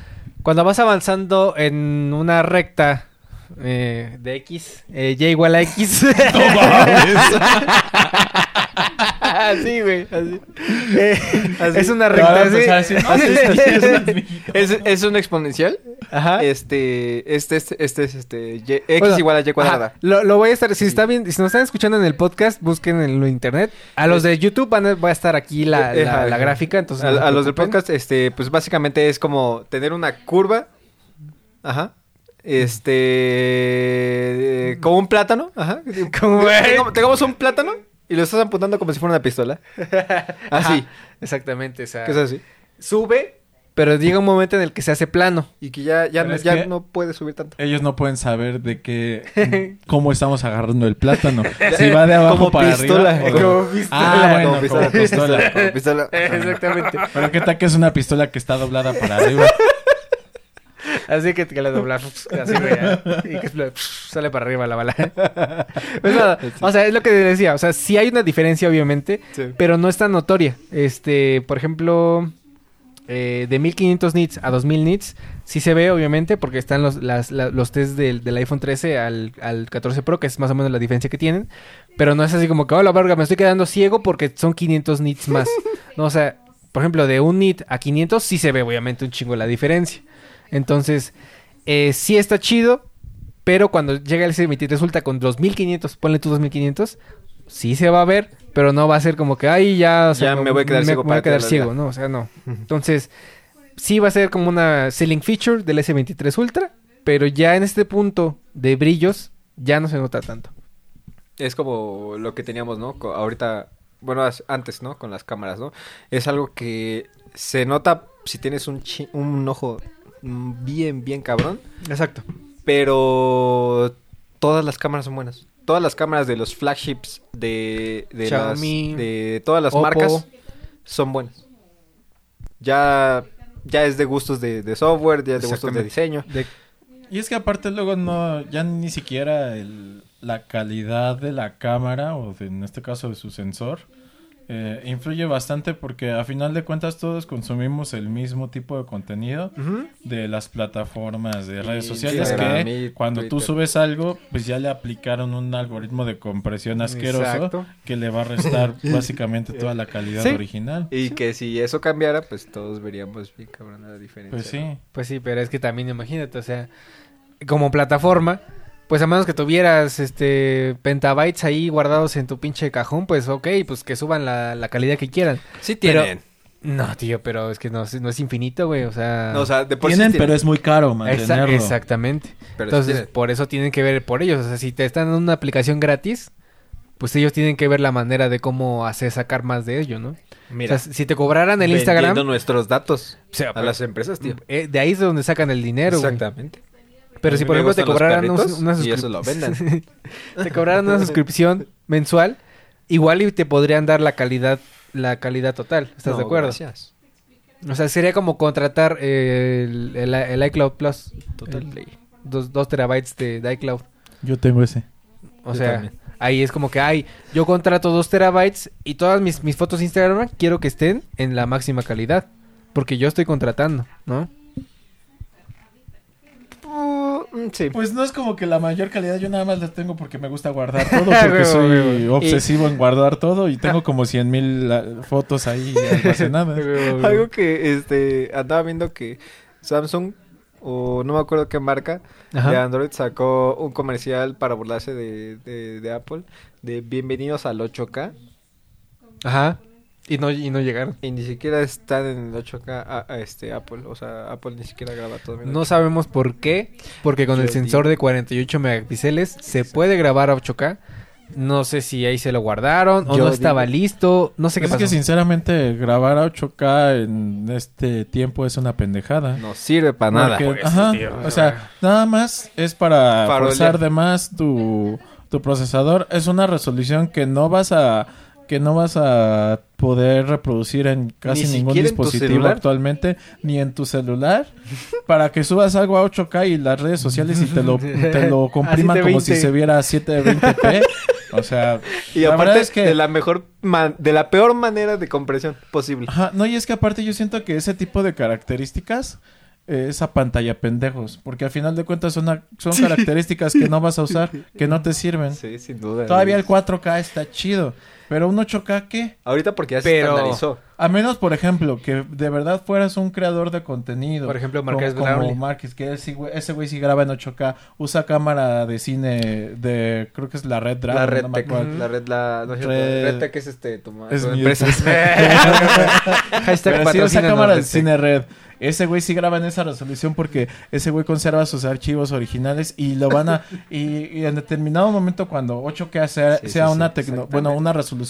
cuando vas avanzando en una recta eh, de X, eh, Y igual a X. (laughs) No mames. Así, güey, así. Eh, Así. Es una recta así. así, no, (laughs) es. Es, un exponencial. Ajá. Este, este, este, este es este, Y- X Bueno, igual a Y cuadrada. Lo, lo voy a estar, si está bien, si nos están escuchando en el podcast, busquen en lo internet. A los de YouTube van a, va a estar aquí la, Eh, la- gráfica, entonces a, no se a los del podcast, este, pues básicamente es como tener una curva. Ajá. Este. eh, como un plátano. Ajá. (laughs) Como- Tengamos, tengamos un plátano y lo estás apuntando como si fuera una pistola. (laughs) Así. Ajá, exactamente, o sea, Que es así. sube, pero llega un momento en el que se hace plano. Y que ya, ya, no, ya que- no puede subir tanto. Ellos no pueden saber de qué, (laughs) cómo estamos agarrando el plátano. (laughs) Si va de abajo Como para pistola, arriba. o como pistola. Ah, bueno, Como como pistola. Como pistola. Exactamente. Pero qué tal que es una pistola que está doblada para arriba. Así que, que la dobla, así, güey, y que sale para arriba la bala. (laughs) Pues nada, o sea, es lo que decía, o sea, sí hay una diferencia, obviamente, Sí. pero no es tan notoria. Este, por ejemplo, eh, de 1500 nits a 2000 nits, sí se ve, obviamente, porque están los, las, la- los test del, del iPhone 13 al, al 14 Pro, que es más o menos la diferencia que tienen. Pero no es así como que, oh, la verga, me estoy quedando ciego porque son 500 nits más. (laughs) No, o sea, por ejemplo, de un nit a 500 sí se ve, obviamente, un chingo la diferencia. Entonces, eh, sí está chido, pero cuando llega el S23 resulta con 2500, ponle tú 2500, sí se va a ver, pero no va a ser como que, ay, ya, o sea, Ya me voy a quedar ciego me voy a quedar ciego, vida. ¿no? O sea, no. (laughs) Entonces, sí va a ser como una selling feature del S23 Ultra, pero ya en este punto de brillos ya no se nota tanto. Es como lo que teníamos, ¿no? Ahorita, bueno, antes, ¿no? Con las cámaras, ¿no? Es algo que se nota si tienes un, chi- un ojo bien, bien cabrón, Exacto. pero todas las cámaras son buenas. Todas las cámaras de los flagships de, de, las- Xiaomi, de todas las Oppo. marcas son buenas. Ya, ya es de gustos de, de software, ya es de gustos de diseño. De- Y es que aparte luego no, ya ni siquiera el- la calidad de la cámara o de- en este caso de su sensor eh, influye bastante porque a final de cuentas todos consumimos el mismo tipo de contenido de las plataformas de redes sociales Instagram, que cuando tú Twitter. subes algo pues ya le aplicaron un algoritmo de compresión asqueroso Exacto. que le va a restar (laughs) básicamente toda la calidad Sí. original. Y que si eso cambiara, pues todos veríamos bien cabrón la diferencia. Pues ¿no? sí. Pues sí, pero es que también imagínate, o sea, como plataforma, pues a menos que tuvieras este pentabytes ahí guardados en tu pinche cajón, pues ok, pues que suban la, la calidad que quieran. Sí Pero- tienen. No, tío, pero es que no, es- no es infinito, güey, o sea... No, o sea, de por sí Tienen, pero es muy caro Exa- mantenerlo. exactamente. Pero Entonces, por eso tienen que ver por ellos. O sea, si te están dando una aplicación gratis, pues ellos tienen que ver la manera de cómo hacer sacar más de ello, ¿no? Mira, o sea, si te cobraran el vendiendo Instagram, nuestros datos o sea, a pero- las empresas, tío. eh, de ahí es de donde sacan el dinero, güey. Pero si por ejemplo te cobraran una y eso lo suscripción, (laughs) te cobraran una suscripción mensual, igual y te podrían dar la calidad, la calidad total. ¿Estás No, de acuerdo? Gracias. O sea, sería como contratar el, el- el iCloud Plus, Total el- Play. dos, dos terabytes de, de iCloud. Yo tengo ese. O Yo sea, también. ahí es como que, ay, yo contrato dos terabytes y todas mis, mis fotos Instagram quiero que estén en la máxima calidad. Porque yo estoy contratando, ¿no? Mm, sí. Pues no es como que la mayor calidad, yo nada más la tengo porque me gusta guardar todo, (laughs) porque soy obsesivo en guardar todo y tengo como 100 mil fotos ahí (laughs) almacenadas. Algo que este andaba viendo que Samsung o no me acuerdo qué marca Ajá. de Android sacó un comercial para burlarse de, de, de Apple de bienvenidos al 8K Ajá. Y no, y no llegaron. y ni siquiera están en el 8K a, a este Apple, o sea, Apple ni siquiera graba todo. No 8K. sabemos por qué. Porque con el sensor digo. de 48 megapíxeles se puede grabar a 8K. No sé si ahí se lo guardaron o Yo no estaba digo- listo. No sé qué Es pasó. que sinceramente grabar a 8K en este tiempo es una pendejada. No sirve para nada. Porque, pues, ajá, tío, o sea, nada más es para Farolear. forzar de más tu, tu procesador. Es una resolución que no vas a que no vas a poder reproducir en casi Ni ningún dispositivo actualmente, ni en tu celular, para que subas algo a 8K y las redes sociales y te lo, (laughs) te lo compriman como 720. si se viera a 720p. O sea, (laughs) Y la aparte verdad es que de la mejor man- de la peor manera de compresión posible. Ajá, no, y es que aparte yo siento que ese tipo de características eh, es a pantalla pendejos, porque al final de cuentas son, a- son características que no vas a usar, (laughs) que no te sirven. Sí, sin duda. Todavía el 4K está chido, pero un 8K ¿qué? Ahorita porque ya se Pero- estandarizó. A menos, por ejemplo, que de verdad fueras un creador de contenido. Por ejemplo, como- Marqués como. Márquez, que ese güey, ese güey sí graba en 8K, usa cámara de cine de, creo que es la Red Dragon, La red no me Tech, acuerdo. la red, la, no es Red- Red Tech es este, tu, Es tu mi- empresa. (laughs) (laughs) Hashtag Pero sí usa cámara de cine red. Ese güey sí graba en esa resolución porque ese güey conserva sus archivos originales y lo van a... (laughs) y, y en determinado momento cuando 8K sea, Sí, sea sí, una sí, tecno- bueno, una resolución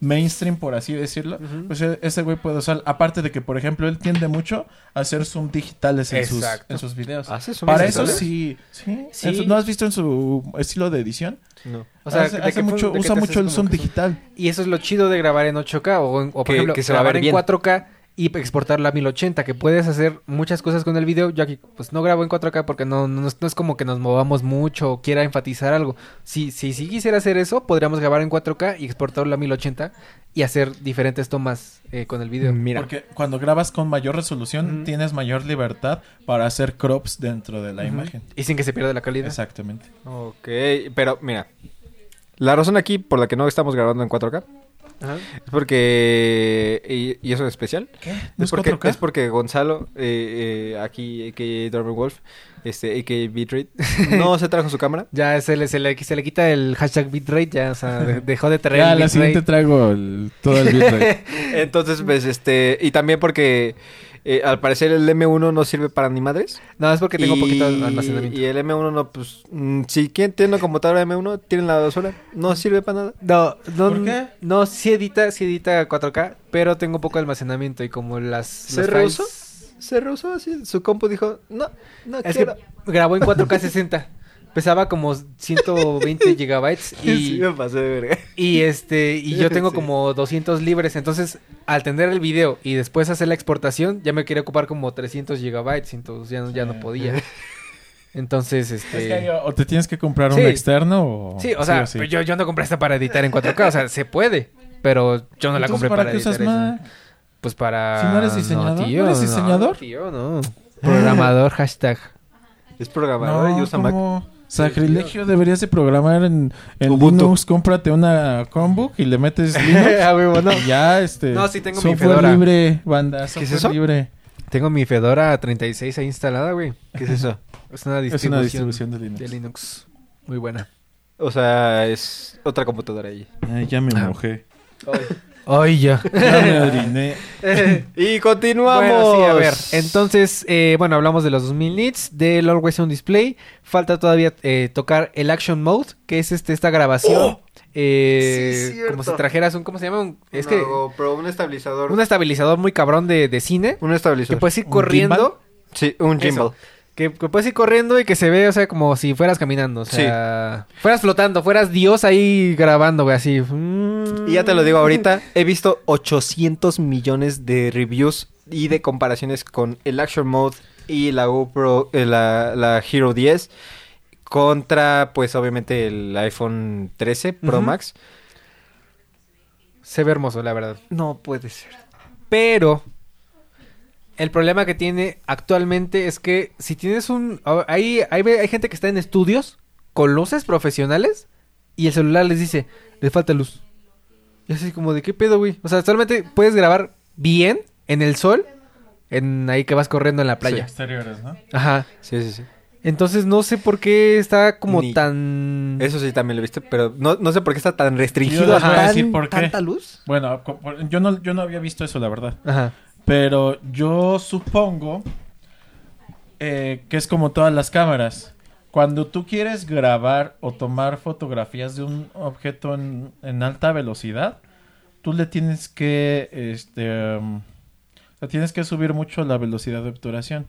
mainstream, por así decirlo, pues e- ese güey puede usar... Aparte de que, por ejemplo, él tiende mucho a hacer zoom digitales en, sus, en sus videos. ¿Hace zoom Para digitales? eso sí... ¿sí? Sí. ¿No has visto en su estilo de edición? No. O sea, hace, ¿de hace mucho, usa mucho el zoom digital. Y eso es lo chido de grabar en 8K o, o por Que- ejemplo, que se va a grabar ver en bien. 4K y exportarla a 1080, que puedes hacer muchas cosas con el video. Yo aquí pues no grabo en 4K porque no, no, no es como que nos movamos mucho o quiera enfatizar algo. Si, si, si quisiera hacer eso, podríamos grabar en 4K y exportarlo a 1080 y hacer diferentes tomas eh, con el video. Mira, Porque cuando grabas con mayor resolución tienes mayor libertad para hacer crops dentro de la imagen. Y sin que se pierda la calidad. Exactamente. ok, pero mira, la razón aquí por la que no estamos grabando en 4K Ajá. es porque, y, y eso es especial, ¿Qué? ¿No es porque, 4K? es porque Gonzalo, eh, eh, aquí, que Dormer Wolf, este, que Bitrate, (laughs) no se trajo su cámara. Ya se le, se, le, se le quita el hashtag bitrate, ya, o sea, de- dejó de traer Ya, el la siguiente traigo el- todo el bitrate. (laughs) Entonces, pues, este, y también porque eh, al parecer el M1 no sirve para ni madres. No, es porque tengo y, poquito almacenamiento. Y el M1 no, pues, mm, si quien tiene una computadora M1, tiene la basura, no sirve para nada. No, no, ¿Por qué? no, sí edita, sí edita 4K, pero tengo poco almacenamiento y como las... ¿Se rehusó? files- Se rehusó así, su compu dijo, no, no Es quiero. que grabó en 4K 60. Pesaba como 120 (laughs) gigabytes y, Sí, me pasé de verga. y este y yo tengo (laughs) Sí. como 200 libres, entonces al tener el video y después hacer la exportación ya me quería ocupar como 300 gigabytes, entonces ya no, ya no podía. (laughs) Entonces, Es que este o te tienes que comprar un Sí. externo o... Sí, o sea, sí. pero yo, yo no compré esta para editar en 4K, o sea, se puede, pero yo no la Entonces, compré ¿para para, qué editar usas eso. Mac? Pues para... Si no eres diseñador, ¿no eres diseñador? No, tío, no. Programador, hashtag. Es programador No, y usa Mac. Sacrilegio deberías de programar en, en. Linux. Cómprate una Chromebook y le metes (laughs) Linux. Ah, huevo, no. y ya, este... No, sí tengo mi Fedora. libre, banda. ¿Qué Software es eso? libre. Tengo mi Fedora 36 ahí instalada, güey. ¿Qué es eso? Es una (laughs) Es distribución, una distribución de Linux. de Linux. Muy buena. O sea, es otra computadora ahí. Ay, ya me Ah. mojé. Ay, ya. Ya me (laughs) oriné. y continuamos. Bueno, sí, a ver. Entonces, eh, bueno, hablamos de los 2000 nits, del Always On Display. Falta todavía eh, tocar el Action Mode, que es este esta grabación. eh, Sí, como si trajeras un, ¿cómo se llama? Un- es que pero un estabilizador. un estabilizador muy cabrón de, de cine. Un Que estabilizador. puedes ir ¿Un corriendo. Sí, un gimbal. Eso. Que, que puedes ir corriendo y que se ve, o sea, como si fueras caminando. O sea, fueras flotando, fueras Dios ahí grabando, güey, así. Y ya te lo digo ahorita, he visto 800 millones de reviews y de comparaciones con el Action Mode y la GoPro, eh, la, la Hero 10 contra, pues obviamente el iPhone 13 Pro. Max. Se ve hermoso, la verdad. No puede ser. Pero El problema que tiene actualmente es que si tienes un... Hay, hay, hay gente que está en estudios con luces profesionales y el celular les dice, le falta luz. Y así como de qué pedo, güey. O sea, solamente puedes grabar bien en el sol, en ahí que vas corriendo en la playa. Exteriores, ¿no? Ajá. Sí, sí, sí. Entonces no sé por qué está como Ni- tan... Eso sí también lo viste, pero no, no sé por qué está tan restringido Yo a les voy a tan- decir por qué. tanta luz. Bueno, yo no, yo no había visto eso, la verdad. Ajá. Pero yo supongo eh, que es como todas las cámaras. Cuando tú quieres grabar o tomar fotografías de un objeto en, en alta velocidad, tú le tienes que, este, um, sea, tienes que subir mucho la velocidad de obturación.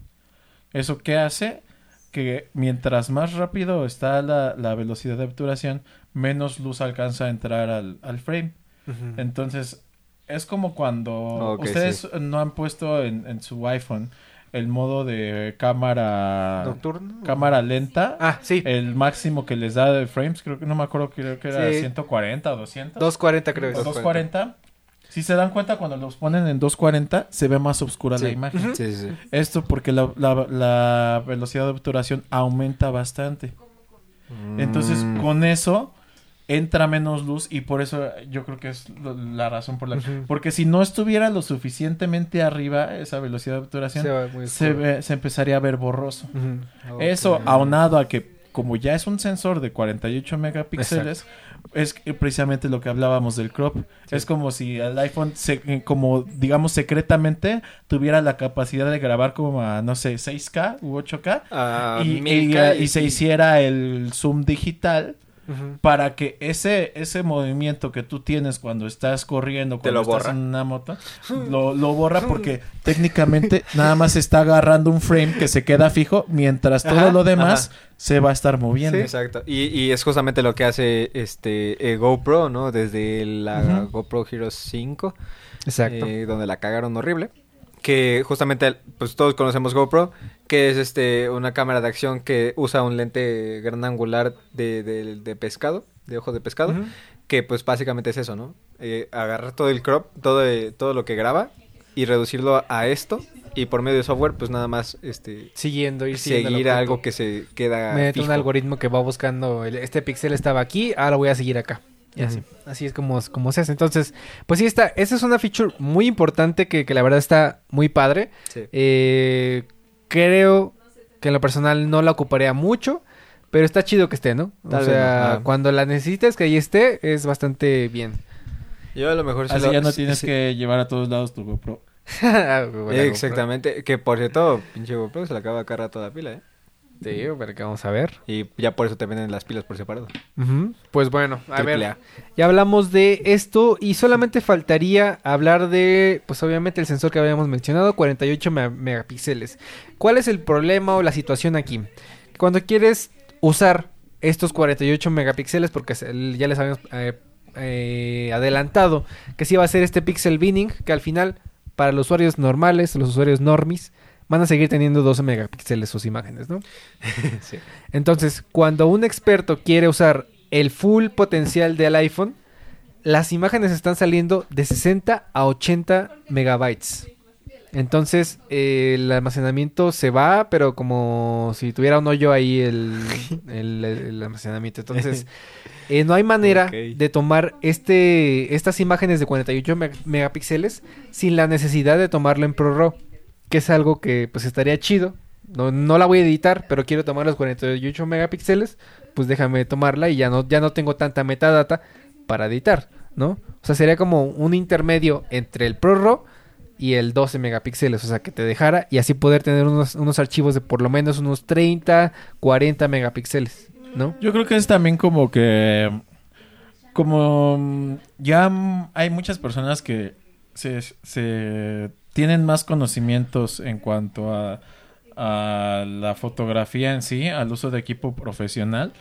¿Eso qué hace? Que mientras más rápido está la, la velocidad de obturación, menos luz alcanza a entrar al, al frame. Entonces, es como cuando ustedes no han puesto en, en su iPhone el modo de cámara ¿Nocturno? cámara lenta. Ah, sí. El máximo que les da de frames, creo que no me acuerdo, creo que era Sí. 140 o 200. 240 creo. es. 240. Si se dan cuenta, cuando los ponen en 240, se ve más oscura la imagen. Sí, sí, sí. Esto porque la, la- la velocidad de obturación aumenta bastante. Entonces, Mm. con eso entra menos luz y por eso yo creo que es lo- la razón por la Ujú. porque si no estuviera lo suficientemente arriba esa velocidad de obturación Se ve- se empezaría a ver borroso. Ok. Eso aunado a que como ya es un sensor de 48 megapíxeles es precisamente lo que hablábamos del crop. Es como si el iPhone se, eh, como digamos secretamente tuviera la capacidad de grabar como a no sé 6K u 8K Ah, y, mil y- K y se hiciera el zoom digital Para que ese ese movimiento que tú tienes cuando estás corriendo Te cuando lo estás borra. en una moto (laughs) lo, lo borra (laughs) porque técnicamente nada más está agarrando un frame que se queda fijo mientras todo Ajá, lo demás ajá. se va a estar moviendo Exacto. Y, y es justamente lo que hace este eh, GoPro, ¿no? Desde la. GoPro Hero 5, Exacto. eh, donde la cagaron horrible. Que justamente, pues todos conocemos GoPro, que es este una cámara de acción que usa un lente gran angular de, de- de pescado, de ojo de pescado, que pues básicamente es eso, ¿no? Eh, agarrar todo el crop, todo, eh, todo lo que graba y reducirlo a esto y por medio de software pues nada más este Siguiendo, ir siguiendo seguir algo que se queda Mediante un fijo. algoritmo que va buscando, el- este pixel estaba aquí, ahora voy a seguir acá. Y así, así es como, como se hace. Entonces, pues sí está, esa es una feature muy importante que, que la verdad está muy padre. Sí. Eh, creo que en lo personal no la ocuparía mucho, pero está chido que esté, ¿no? O Tal sea, no, cuando la necesites que ahí esté, es bastante bien. Yo a lo mejor sí así lo- ya no tienes sí- que llevar a todos lados tu GoPro (laughs) Bueno, Exactamente, que por cierto, pinche GoPro se le acaba cada rato la pila, ¿eh? Sí, pero que vamos a ver. Y ya por eso te venden las pilas por separado. Pues bueno, a Triple ver. A. Ya hablamos de esto y solamente faltaría hablar de, pues obviamente el sensor que habíamos mencionado, 48 me- megapíxeles. ¿Cuál es el problema o la situación aquí? Cuando quieres usar estos 48 megapíxeles, porque ya les habíamos eh, eh, adelantado que sí va a ser este pixel binning, que al final para los usuarios normales, los usuarios normis, van a seguir teniendo 12 megapíxeles sus imágenes, ¿no? (laughs) Sí. Entonces, cuando un experto quiere usar el full potencial del iPhone, las imágenes están saliendo de 60 a 80 megabytes. Entonces, eh, el almacenamiento se va, pero como si tuviera un hoyo ahí el, (laughs) el- el almacenamiento. Entonces, eh, no hay manera de tomar este, estas imágenes de 48 me- megapíxeles sin la necesidad de tomarlo en ProRAW, que es algo que pues estaría chido. No, no la voy a editar, pero quiero tomar los 48 megapíxeles, pues déjame tomarla y ya no, ya no tengo tanta metadata para editar, ¿no? O sea, sería como un intermedio entre el ProRAW y el 12 megapíxeles, o sea, que te dejara y así poder tener unos, unos archivos de por lo menos unos 30, 40 megapíxeles, ¿no? Yo creo que es también como que como ya hay muchas personas que se tienen más conocimientos en cuanto a, a la fotografía en sí, al uso de equipo profesional.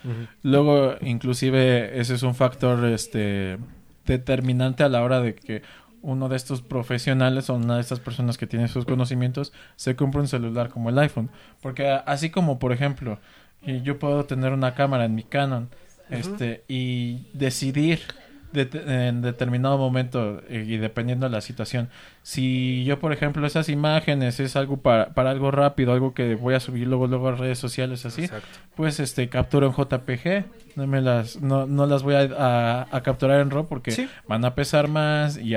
Luego, inclusive, ese es un factor este determinante a la hora de que uno de estos profesionales o una de estas personas que tiene sus conocimientos se compra un celular como el iPhone. Porque así como, por ejemplo, yo puedo tener una cámara en mi Canon este y decidir de- en determinado momento eh, y dependiendo de la situación. Si yo, por ejemplo, esas imágenes es algo para, para algo rápido, algo que voy a subir luego luego a redes sociales así, Exacto. pues este capturo en JPG, no me las no, no las voy a, a- a capturar en RAW porque Sí. van a pesar más y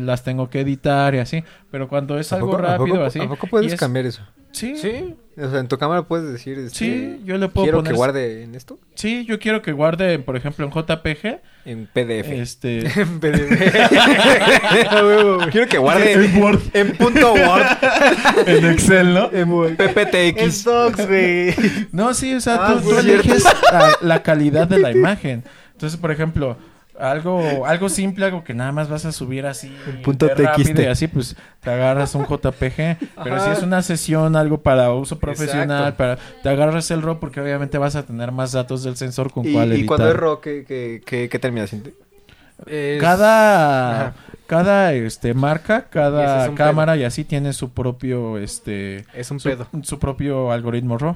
las tengo que editar y así, pero cuando es ¿A algo poco- rápido poco- así, ¿A poco puedes y es- cambiar eso? Sí, Sí. O sea, en tu cámara puedes decir, este, Sí, yo le puedo quiero poner- que guarde en esto, sí, yo quiero que guarde, por ejemplo, en JPG, en PDF. este (laughs) En PDF. (laughs) quiero que guarde En Word. en punto Word, (laughs) en Excel, ¿no? en PPTX. güey. No, sí, o sea, Ah, tú, tú eliges la, la calidad de la imagen. Entonces, por ejemplo, algo algo simple, algo que nada más vas a subir así punto TXT. y así, pues te agarras un JPG. Pero Ajá. si es una sesión, algo para uso profesional, Exacto. para te agarras el RAW porque obviamente vas a tener más datos del sensor con Y, cuál y editar. cuando es RAW, ¿qué, qué, qué, qué termina siendo? Es- cada Ajá. cada este marca, Y cada es cámara y así tiene su propio este Es un su, pedo. su propio algoritmo RAW.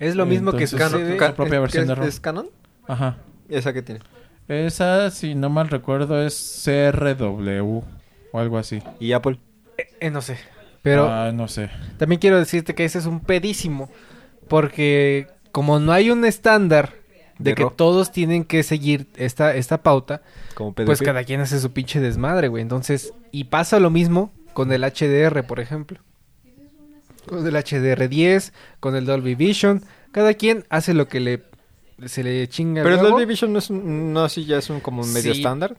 Es lo mismo que Entonces, sucede... Ca- su propia ¿es- versión es, de RAW. ¿Es Canon? Ajá. ¿Esa que tiene? Esa, si no mal recuerdo, es CRW o algo así. ¿Y Apple? Eh, no sé. Pero Ah, no sé. también quiero decirte que ese es un pedísimo. Porque como no hay un estándar de De que todos tienen que seguir esta, esta pauta, Como pues cada quien hace su pinche desmadre, güey. Entonces, y pasa lo mismo con el HDR, por ejemplo. Con el HDR10, con el Dolby Vision. Cada quien hace lo que le se le chinga Pero el. Dolby Vision no es un- no así ya es un como un medio Sí. estándar.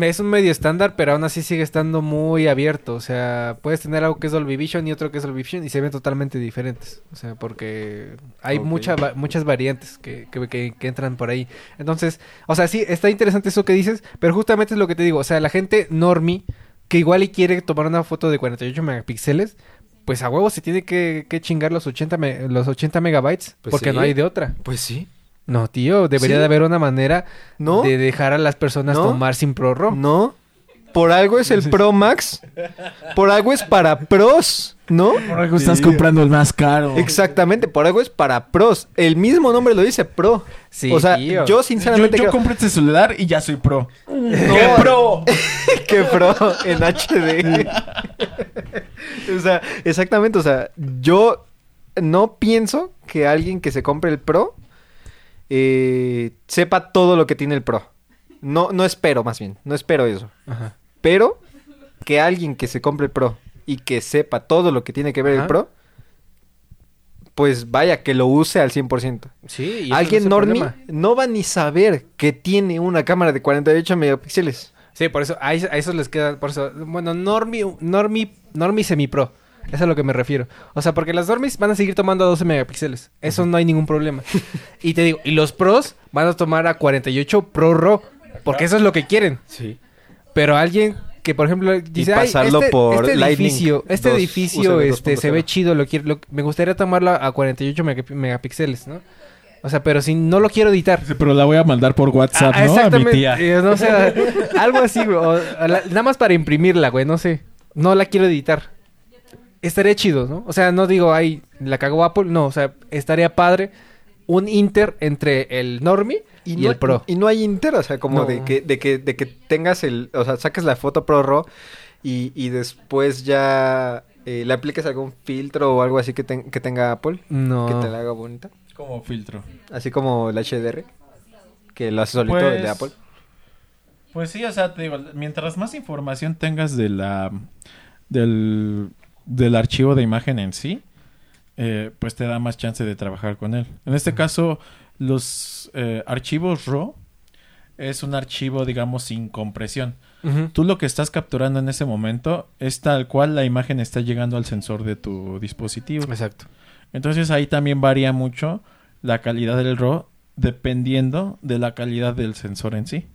Es un medio estándar, pero aún así sigue estando muy abierto. O sea, puedes tener algo que es Dolby Vision y otro que es Dolby Vision y se ven totalmente diferentes. O sea, porque hay Ok. mucha va- muchas variantes que, que, que- que entran por ahí. Entonces, o sea, sí, está interesante eso que dices, pero justamente es lo que te digo. O sea, la gente normie que igual y quiere tomar una foto de 48 megapíxeles, pues a huevo se tiene que, que chingar los 80, me- los 80 megabytes, Pues porque sí. no hay de otra. Pues sí. No, tío, debería Sí. de haber una manera ¿No? de dejar a las personas ¿No? tomar sin ProRAW. No. Por algo es el Pro Max. Por algo es para pros, ¿no? Por algo estás comprando el más caro. Exactamente, por algo es para pros. El mismo nombre lo dice pro. Sí, o sea, tío. yo Yo, sinceramente yo creo- compré este celular y ya soy pro. ¡Qué pro! (laughs) ¡Qué pro en HD! o sea, exactamente, o sea, yo no pienso que alguien que se compre el pro eh, sepa todo lo que tiene el pro. No, no espero, más bien, no espero eso. Ajá. Pero que alguien que se compre el pro y que sepa todo lo que tiene que ver Ajá. el pro, pues vaya, que lo use al 100%. Sí, y no Alguien el normie no va ni saber que tiene una cámara de 48 megapíxeles. Sí, por eso, a, eso- a eso les queda, por eso, bueno, normie, normie, normie semi-pro. Eso es a lo que me refiero. O sea, porque las normies van a seguir tomando a 12 megapíxeles. Eso no hay ningún problema. (laughs) y te digo, y los pros van a tomar a 48 Pro RAW. Porque eso es lo que quieren. Sí. Pero alguien que, por ejemplo, dice, "Ay, pasarlo este, por este Lightning edificio, este 2, edificio USB este, se 2.0". ve chido, lo quiero, lo- me gustaría tomarlo a 48 megap- megapíxeles, ¿no? O sea, pero si no lo quiero editar. Sí, pero la voy a mandar por WhatsApp, Ah, ¿no? A mi tía. Eh, no sé, (laughs) algo así, güey. o- o la- nada más para imprimirla, güey, no sé. No la quiero editar. Estaría chido, ¿no? O sea, no digo, ay, la cagó Apple. No, o sea, estaría padre un inter entre el normie y, no, el pro. Y no hay inter, o sea, como No. de, que, de, que, de que tengas el... O sea, saques la foto pro RAW y, y después ya eh, le apliques algún filtro o algo así que, ten- que tenga Apple. No. Que te la haga bonita. Como filtro. Así como el HDR. Que lo hace solito Pues, el de Apple. Pues sí, o sea, te digo, mientras más información tengas de la del, del archivo de imagen en sí, eh, pues te da más chance de trabajar con él. En este caso, los eh, archivos RAW es un archivo, digamos, sin compresión. Tú lo que estás capturando en ese momento es tal cual la imagen está llegando al sensor de tu dispositivo. Exacto. Entonces ahí también varía mucho la calidad del RAW dependiendo de la calidad del sensor en sí.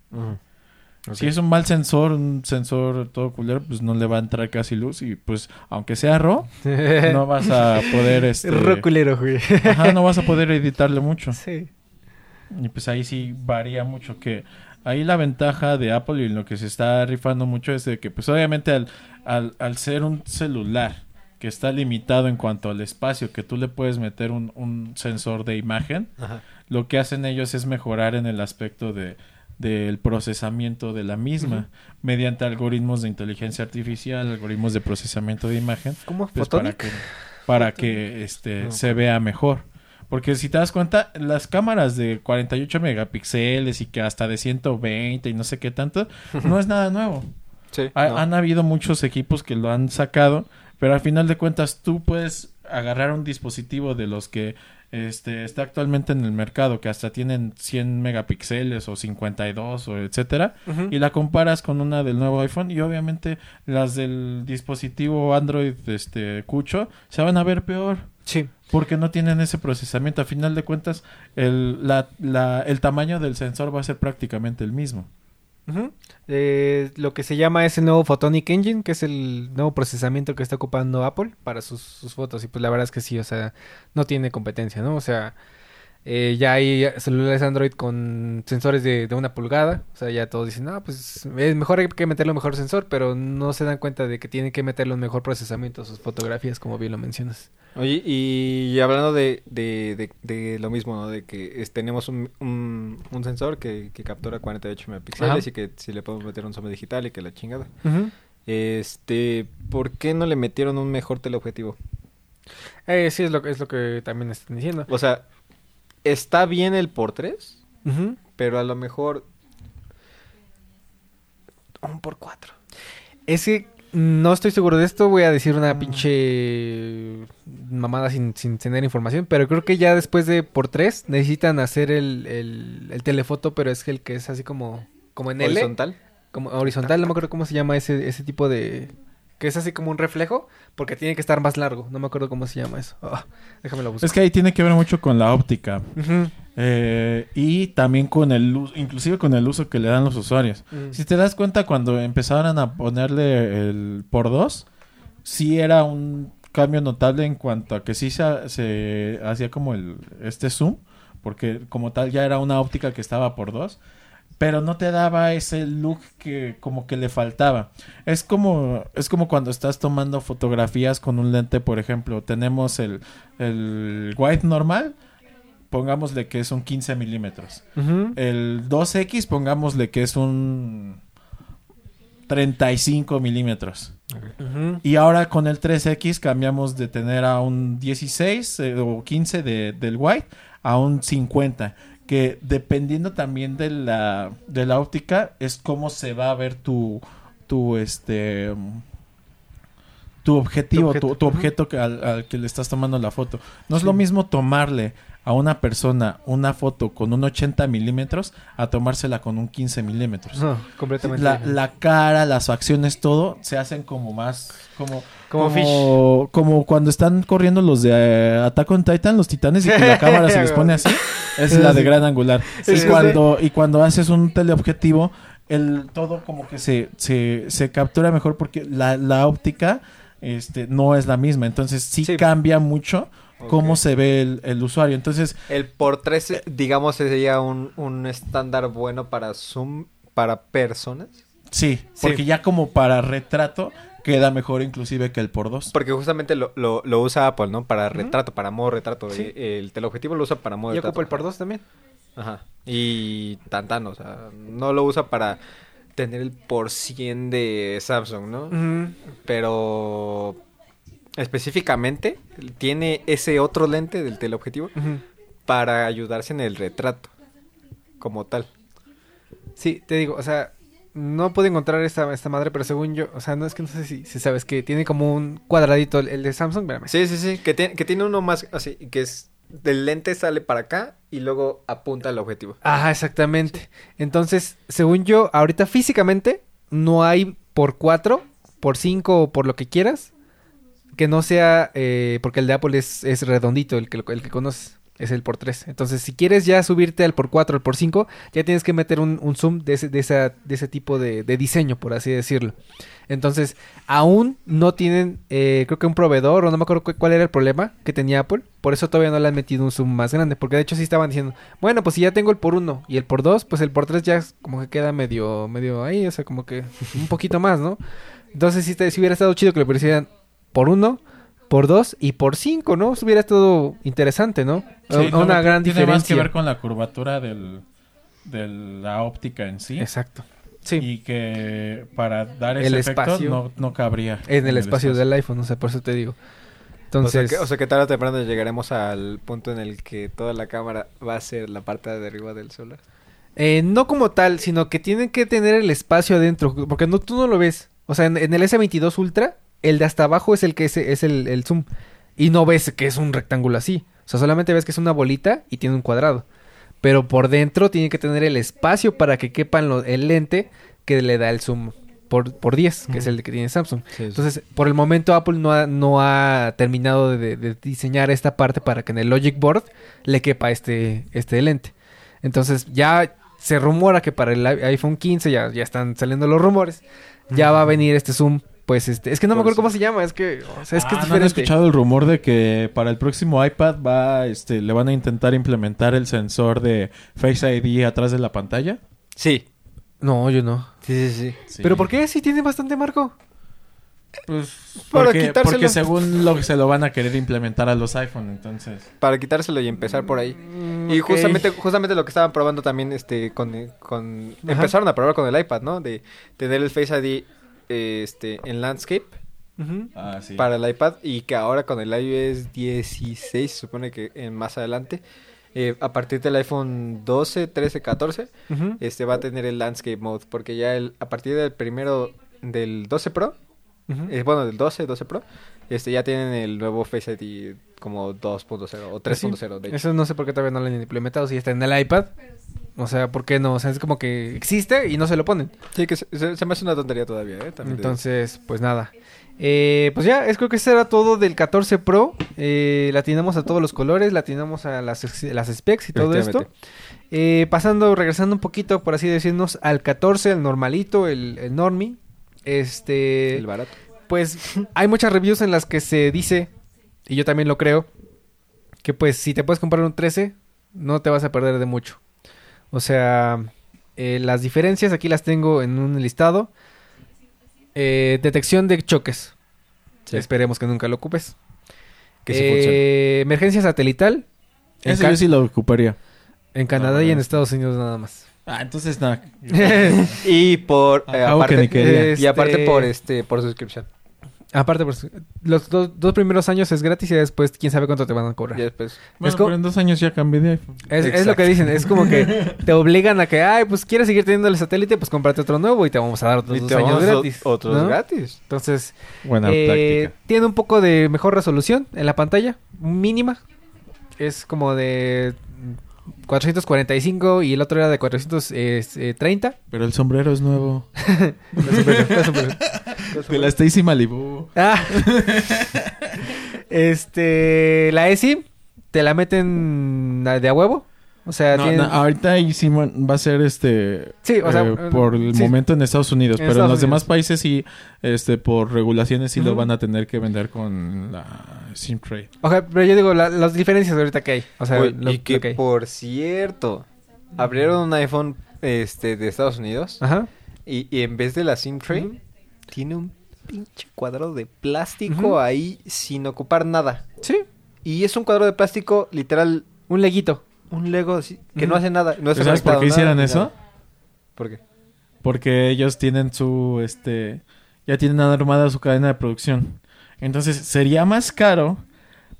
Si es un mal sensor, un sensor todo culero, pues no le va a entrar casi luz y pues aunque sea RAW, (laughs) no vas a poder este Roculero, güey. Ajá, no vas a poder editarle mucho. Sí. Y pues ahí sí varía mucho que ahí la ventaja de Apple y lo que se está rifando mucho es de que pues obviamente al, al, al ser un celular que está limitado en cuanto al espacio que tú le puedes meter un, un sensor de imagen, Ajá. lo que hacen ellos es mejorar en el aspecto de, del procesamiento de la misma mediante algoritmos de inteligencia artificial, algoritmos de procesamiento de imagen, ¿Cómo? pues, para que para que este No. se vea mejor. Porque si te das cuenta, las cámaras de 48 megapíxeles y que hasta de 120 y no sé qué tanto, no es nada nuevo. (laughs) Sí. Ha- no. Han habido muchos equipos que lo han sacado, pero al final de cuentas tú puedes agarrar un dispositivo de los que este, está actualmente en el mercado, que hasta tienen 100 megapíxeles o 52 o etcétera, y la comparas con una del nuevo iPhone y obviamente las del dispositivo Android este Cucho se van a ver peor Sí. porque no tienen ese procesamiento. A final de cuentas, el, la, la- el tamaño del sensor va a ser prácticamente el mismo. Eh, lo que se llama es el nuevo Photonic Engine, que es el nuevo procesamiento que está ocupando Apple para sus fotos. Y pues la verdad es que sí, o sea, no tiene competencia, ¿no? O sea, eh, ya hay celulares Android con sensores de, de una pulgada. O sea, ya todos dicen, no, pues es mejor hay que meterle un mejor sensor, pero no se dan cuenta de que tienen que meterle un mejor procesamiento a sus fotografías, como bien lo mencionas. Oye, y hablando de, de, de, de lo mismo, ¿no? De que es- tenemos un, un, un sensor que, que captura 48 megapíxeles Ajá. y que si le podemos meter un zoom digital y que la chingada. Este, ¿por qué no le metieron un mejor teleobjetivo? Eh, sí, es lo, que- es lo que también están diciendo. O sea, está bien el por 3, Ujú. pero a lo mejor un por 4. Es que no estoy seguro de esto, voy a decir una pinche mamada sin, sin tener información, pero creo que ya después de por tres necesitan hacer el, el, el telefoto, pero es el que es así como, como en L, Horizontal. como horizontal, no me acuerdo cómo se llama ese, ese tipo de... que es así como un reflejo, porque tiene que estar más largo, no me acuerdo cómo se llama eso. (laughs) Ah, déjame lo buscar. Es que ahí tiene que ver mucho con la óptica. Eh, y también con el uso, inclusive con el uso que le dan los usuarios. Mm. Si te das cuenta cuando empezaron a ponerle el por dos, sí era un cambio notable en cuanto a que sí se, se hacía como el este zoom, porque como tal ya era una óptica que estaba por dos, pero no te daba ese look que como que le faltaba. Es como es como cuando estás tomando fotografías con un lente, por ejemplo, tenemos el el wide normal, pongámosle que es un 15 milímetros. El 2X, pongámosle que es un 35 milímetros. Y ahora con el 3X cambiamos de tener a un 16 eh, o 15 de, del white a un 50. Que dependiendo también de la, de la óptica es cómo se va a ver tu, tu este tu objetivo, Tu objeto. tu Ujú. objeto que al, al que le estás tomando la foto. No es lo mismo tomarle a una persona una foto con un 80 milímetros a tomársela con un 15 milímetros. No, completamente. La, la cara, las facciones, todo se hacen como más como Como como, como cuando están corriendo los de eh, Attack on Titan, los titanes y que la (laughs) cámara se les pone así, es la de gran angular. Sí, y sí, cuando y cuando haces un teleobjetivo, el todo como que se se, se captura mejor porque la, la óptica este no es la misma, entonces sí, cambia mucho cómo se ve el, el usuario. Entonces, El por 3, digamos, sería un, un estándar bueno para Zoom para personas. sí, Sí. porque ya como para retrato queda mejor inclusive que el por dos. Porque justamente lo, lo, lo usa Apple, ¿no? Para retrato, para modo retrato. Sí. Eh, El teleobjetivo lo usa para modo ¿Y retrato. ocupa el por dos también? Ajá. Y tan tan, o sea, no lo usa para tener el por 100 de Samsung, ¿no? Ujú. Pero específicamente tiene ese otro lente del teleobjetivo para ayudarse en el retrato como tal. Sí, te digo, o sea, no pude encontrar esta, esta madre, pero según yo, o sea, no es que no sé si, si sabes que tiene como un cuadradito el, el de Samsung, espérame. Sí, sí, sí, que tiene, que tiene uno más así, que es del lente sale para acá y luego apunta al objetivo. Ajá, exactamente. Entonces, según yo, ahorita físicamente no hay por 4, por 5 o por lo que quieras que no sea, eh, porque el de Apple es, es redondito, el que, el que conoces. Es el por 3. Entonces, si quieres ya subirte al por 4, al por 5, ya tienes que meter un, zoom de ese, de, esa, de ese tipo de, diseño, por así decirlo. Entonces, aún no tienen, eh, creo que un proveedor, o no me acuerdo cu- cuál era el problema que tenía Apple. Por eso todavía no le han metido un zoom más grande. Porque de hecho sí estaban diciendo, bueno, pues si ya tengo el por 1 y el por 2, pues el por 3 ya como que queda medio, medio ahí, o sea, como que un poquito más, ¿no? Entonces, si, te- si hubiera estado chido que le pusieran por 1, por 2 y por 5, ¿no? Eso hubiera estado interesante, ¿no? Sí, una no, gran tiene diferencia. más que ver con la curvatura del, de la óptica en sí. Exacto. Sí. Y que para dar El ese efecto espacio. no, no cabría. en el espacio del iPhone, o sea, por eso te digo. Entonces, o, sea que, o sea que tarde o temprano llegaremos al punto en el que toda la cámara va a ser la parte de arriba del celular. eh, no como tal, sino que tienen que tener el espacio adentro, porque no, tú no lo ves. O sea, en, en el S22 Ultra, el de hasta abajo es el que es, es el, el zoom. Y no ves que es un rectángulo así. O sea, solamente ves que es una bolita y tiene un cuadrado. Pero por dentro tiene que tener el espacio para que quepan lo- el lente que le da el zoom por, por 10, que es el que tiene Samsung. Entonces, por el momento Apple no ha, no ha terminado de, de diseñar esta parte para que en el Logic Board le quepa este, este lente. Entonces, ya se rumora que para el iPhone 15, ya, ya están saliendo los rumores, ya va a venir este zoom. Pues este, es que no me acuerdo cómo se llama, es que, o sea, es que Ah, es ¿no han diferente. escuchado el rumor de que para el próximo iPad va, este, le van a intentar implementar el sensor de Face ID atrás de la pantalla? Sí. No, yo no. Sí, sí, sí. Sí. ¿Pero por qué? Si tiene bastante marco. Pues Para porque, quitárselo. porque según lo que se lo van a querer implementar a los iPhone, entonces. Para quitárselo y empezar por ahí. Mm, Y justamente, justamente lo que estaban probando también, este, con, empezaron a probar con el iPad, ¿no? De tener el Face ID, este, en landscape Ujú. Ah, sí. para el iPad y que ahora con el iOS 16, se supone que en más adelante, eh, a partir del iPhone 12, 13, 14, Ujú. este va a tener el landscape mode porque ya el, a partir del primero del 12 Pro, Ujú. eh, bueno, del 12, 12 Pro, este ya tienen el nuevo Face ID como 2.0 o 3.0 de hecho. Eso no sé por qué todavía no lo han implementado. Si está en el iPad. O sea, ¿por qué no? O sea, es como que existe y no se lo ponen. Sí, que se, se- me hace una tontería todavía, ¿eh? También. Entonces, pues nada. Eh, pues ya, es creo que eso era todo del 14 Pro. Eh, latinamos a todos los colores, latinamos a las, las specs y todo esto. Eh, pasando, regresando un poquito, por así decirnos, al 14, el normalito, el, el normie. Este, El barato. pues hay muchas reviews en las que se dice, y yo también lo creo, que pues si te puedes comprar un 13, no te vas a perder de mucho. O sea, eh, las diferencias aquí las tengo en un listado. Eh, detección de choques. Sí. Esperemos que nunca lo ocupes. Que sí Eh, funcione. Emergencia satelital. En, Ese yo sí lo ocuparía. en Canadá Ah, y en. Estados Unidos nada más. Ah, entonces nada. (laughs) Y por eh, Algo que ni aparte, quería. y aparte Este- por este por suscripción. Aparte, pues, los dos, dos primeros años es gratis y después quién sabe cuánto te van a cobrar. Y después Bueno, Es pero en dos años ya cambié de iPhone. Es, lo que dicen, es como que (laughs) te obligan a que, ay, pues quieres seguir teniendo el satélite, pues cómprate otro nuevo y te vamos a dar otros y dos te años gratis. otros ¿no? gratis. Entonces, Buena eh, práctica. tiene un poco de mejor resolución en la pantalla, mínima. Es como de 445 y el otro era de eh, 430. Pero el sombrero es nuevo. Está superior, está superior. De la Stacy Malibu. Ah. (laughs) este, la ESI te la meten de a huevo. O sea, No, tienen- no, ahorita sí va a ser este Sí, o sea, eh, eh, por el sí. momento en Estados Unidos, En pero en los demás países sí este por regulaciones sí lo van a tener que vender con la SIM tray. O sea, pero yo digo, la- las diferencias ahorita que hay. O sea, lo, y que lo que hay. por cierto, abrieron un iPhone este de Estados Unidos Ajá. y, y en vez de la SIM tray tiene un pinche cuadrado de plástico ahí sin ocupar nada. Sí, Y es un cuadrado de plástico literal un leguito. Un Lego así, que no hace nada, no ¿Sabes por qué nada ni eso? nada. ¿Por qué? Porque ellos tienen su este ya tienen armada su cadena de producción. Entonces, sería más caro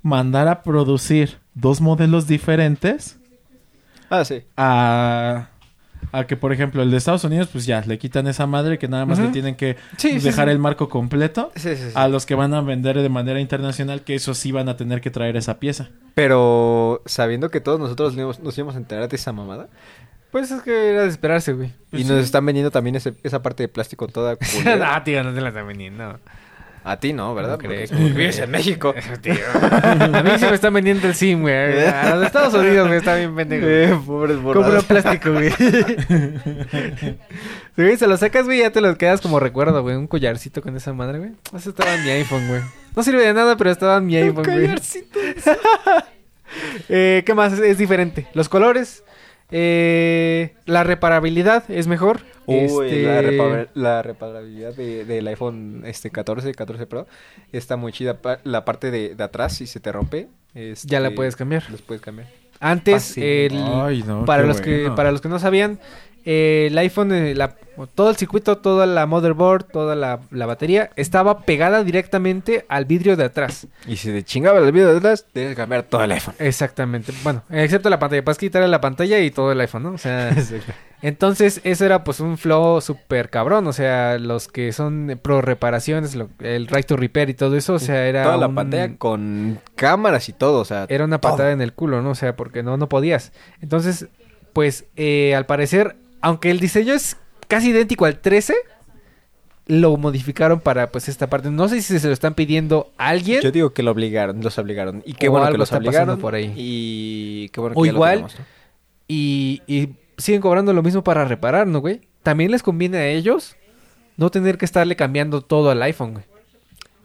mandar a producir dos modelos diferentes Ah, sí. a a que por ejemplo el de Estados Unidos pues ya le quitan esa madre que nada más le tienen que Sí, dejar sí. el marco completo a los que van a vender de manera internacional que eso sí van a tener que traer esa pieza. Pero sabiendo que todos nosotros nos íbamos- a enterar de esa mamada Pues es que era de esperarse, güey. Pues y nos están vendiendo también ese- esa parte de plástico toda (laughs) no, tío, no te la están vendiendo. A ti no, ¿verdad? Porque vives (laughs) en México. (laughs) Tío. A mí sí me están vendiendo el SIM, güey. (laughs) A los de Estados Unidos, güey, está bien pendejo. Eh, pobres borrados. plástico, güey. Sí, se lo sacas, güey, ya te lo quedas como recuerdo, güey. Un collarcito con esa madre, güey. Eso estaba en mi iPhone, güey. No sirve de nada, pero estaba en mi iPhone, güey. collarcito. Eh, ¿Qué más? Es diferente. Los colores. Eh, la reparabilidad es mejor. Uy, Este, la, repa- la reparabilidad de- del iPhone este 14, 14 Pro está muy chida. La parte de, de atrás, si se te rompe, este, Ya la puedes cambiar. Los puedes cambiar. Antes, el, Ay, no, para los que para los que no sabían, eh, el iPhone, eh, la- todo el circuito, toda la motherboard, toda la, la batería estaba pegada directamente al vidrio de atrás. Y si te chingaba el video de atrás, tienes que cambiar todo el iPhone. Exactamente. Bueno, excepto la pantalla. Puedes quitarle la pantalla y todo el iPhone, ¿no? O sea, (laughs) entonces eso era pues un flow súper cabrón. O sea, los que son pro reparaciones, lo- el right to repair y todo eso, o sea, era Toda la un- pantalla con cámaras y todo, o sea. era una todo. patada en el culo, ¿no? O sea, porque no, no podías. Entonces, pues, eh, al parecer, aunque el diseño es casi idéntico al 13, lo modificaron para, pues, esta parte. No sé si se lo están pidiendo a alguien. Yo digo que lo obligaron, los obligaron. Y qué O bueno algo que los está obligaron. por ahí. Y qué bueno que O ya lo igual, tenemos, ¿no? Y, y siguen cobrando lo mismo para reparar, ¿no, güey? También les conviene a ellos no tener que estarle cambiando todo al iPhone, güey.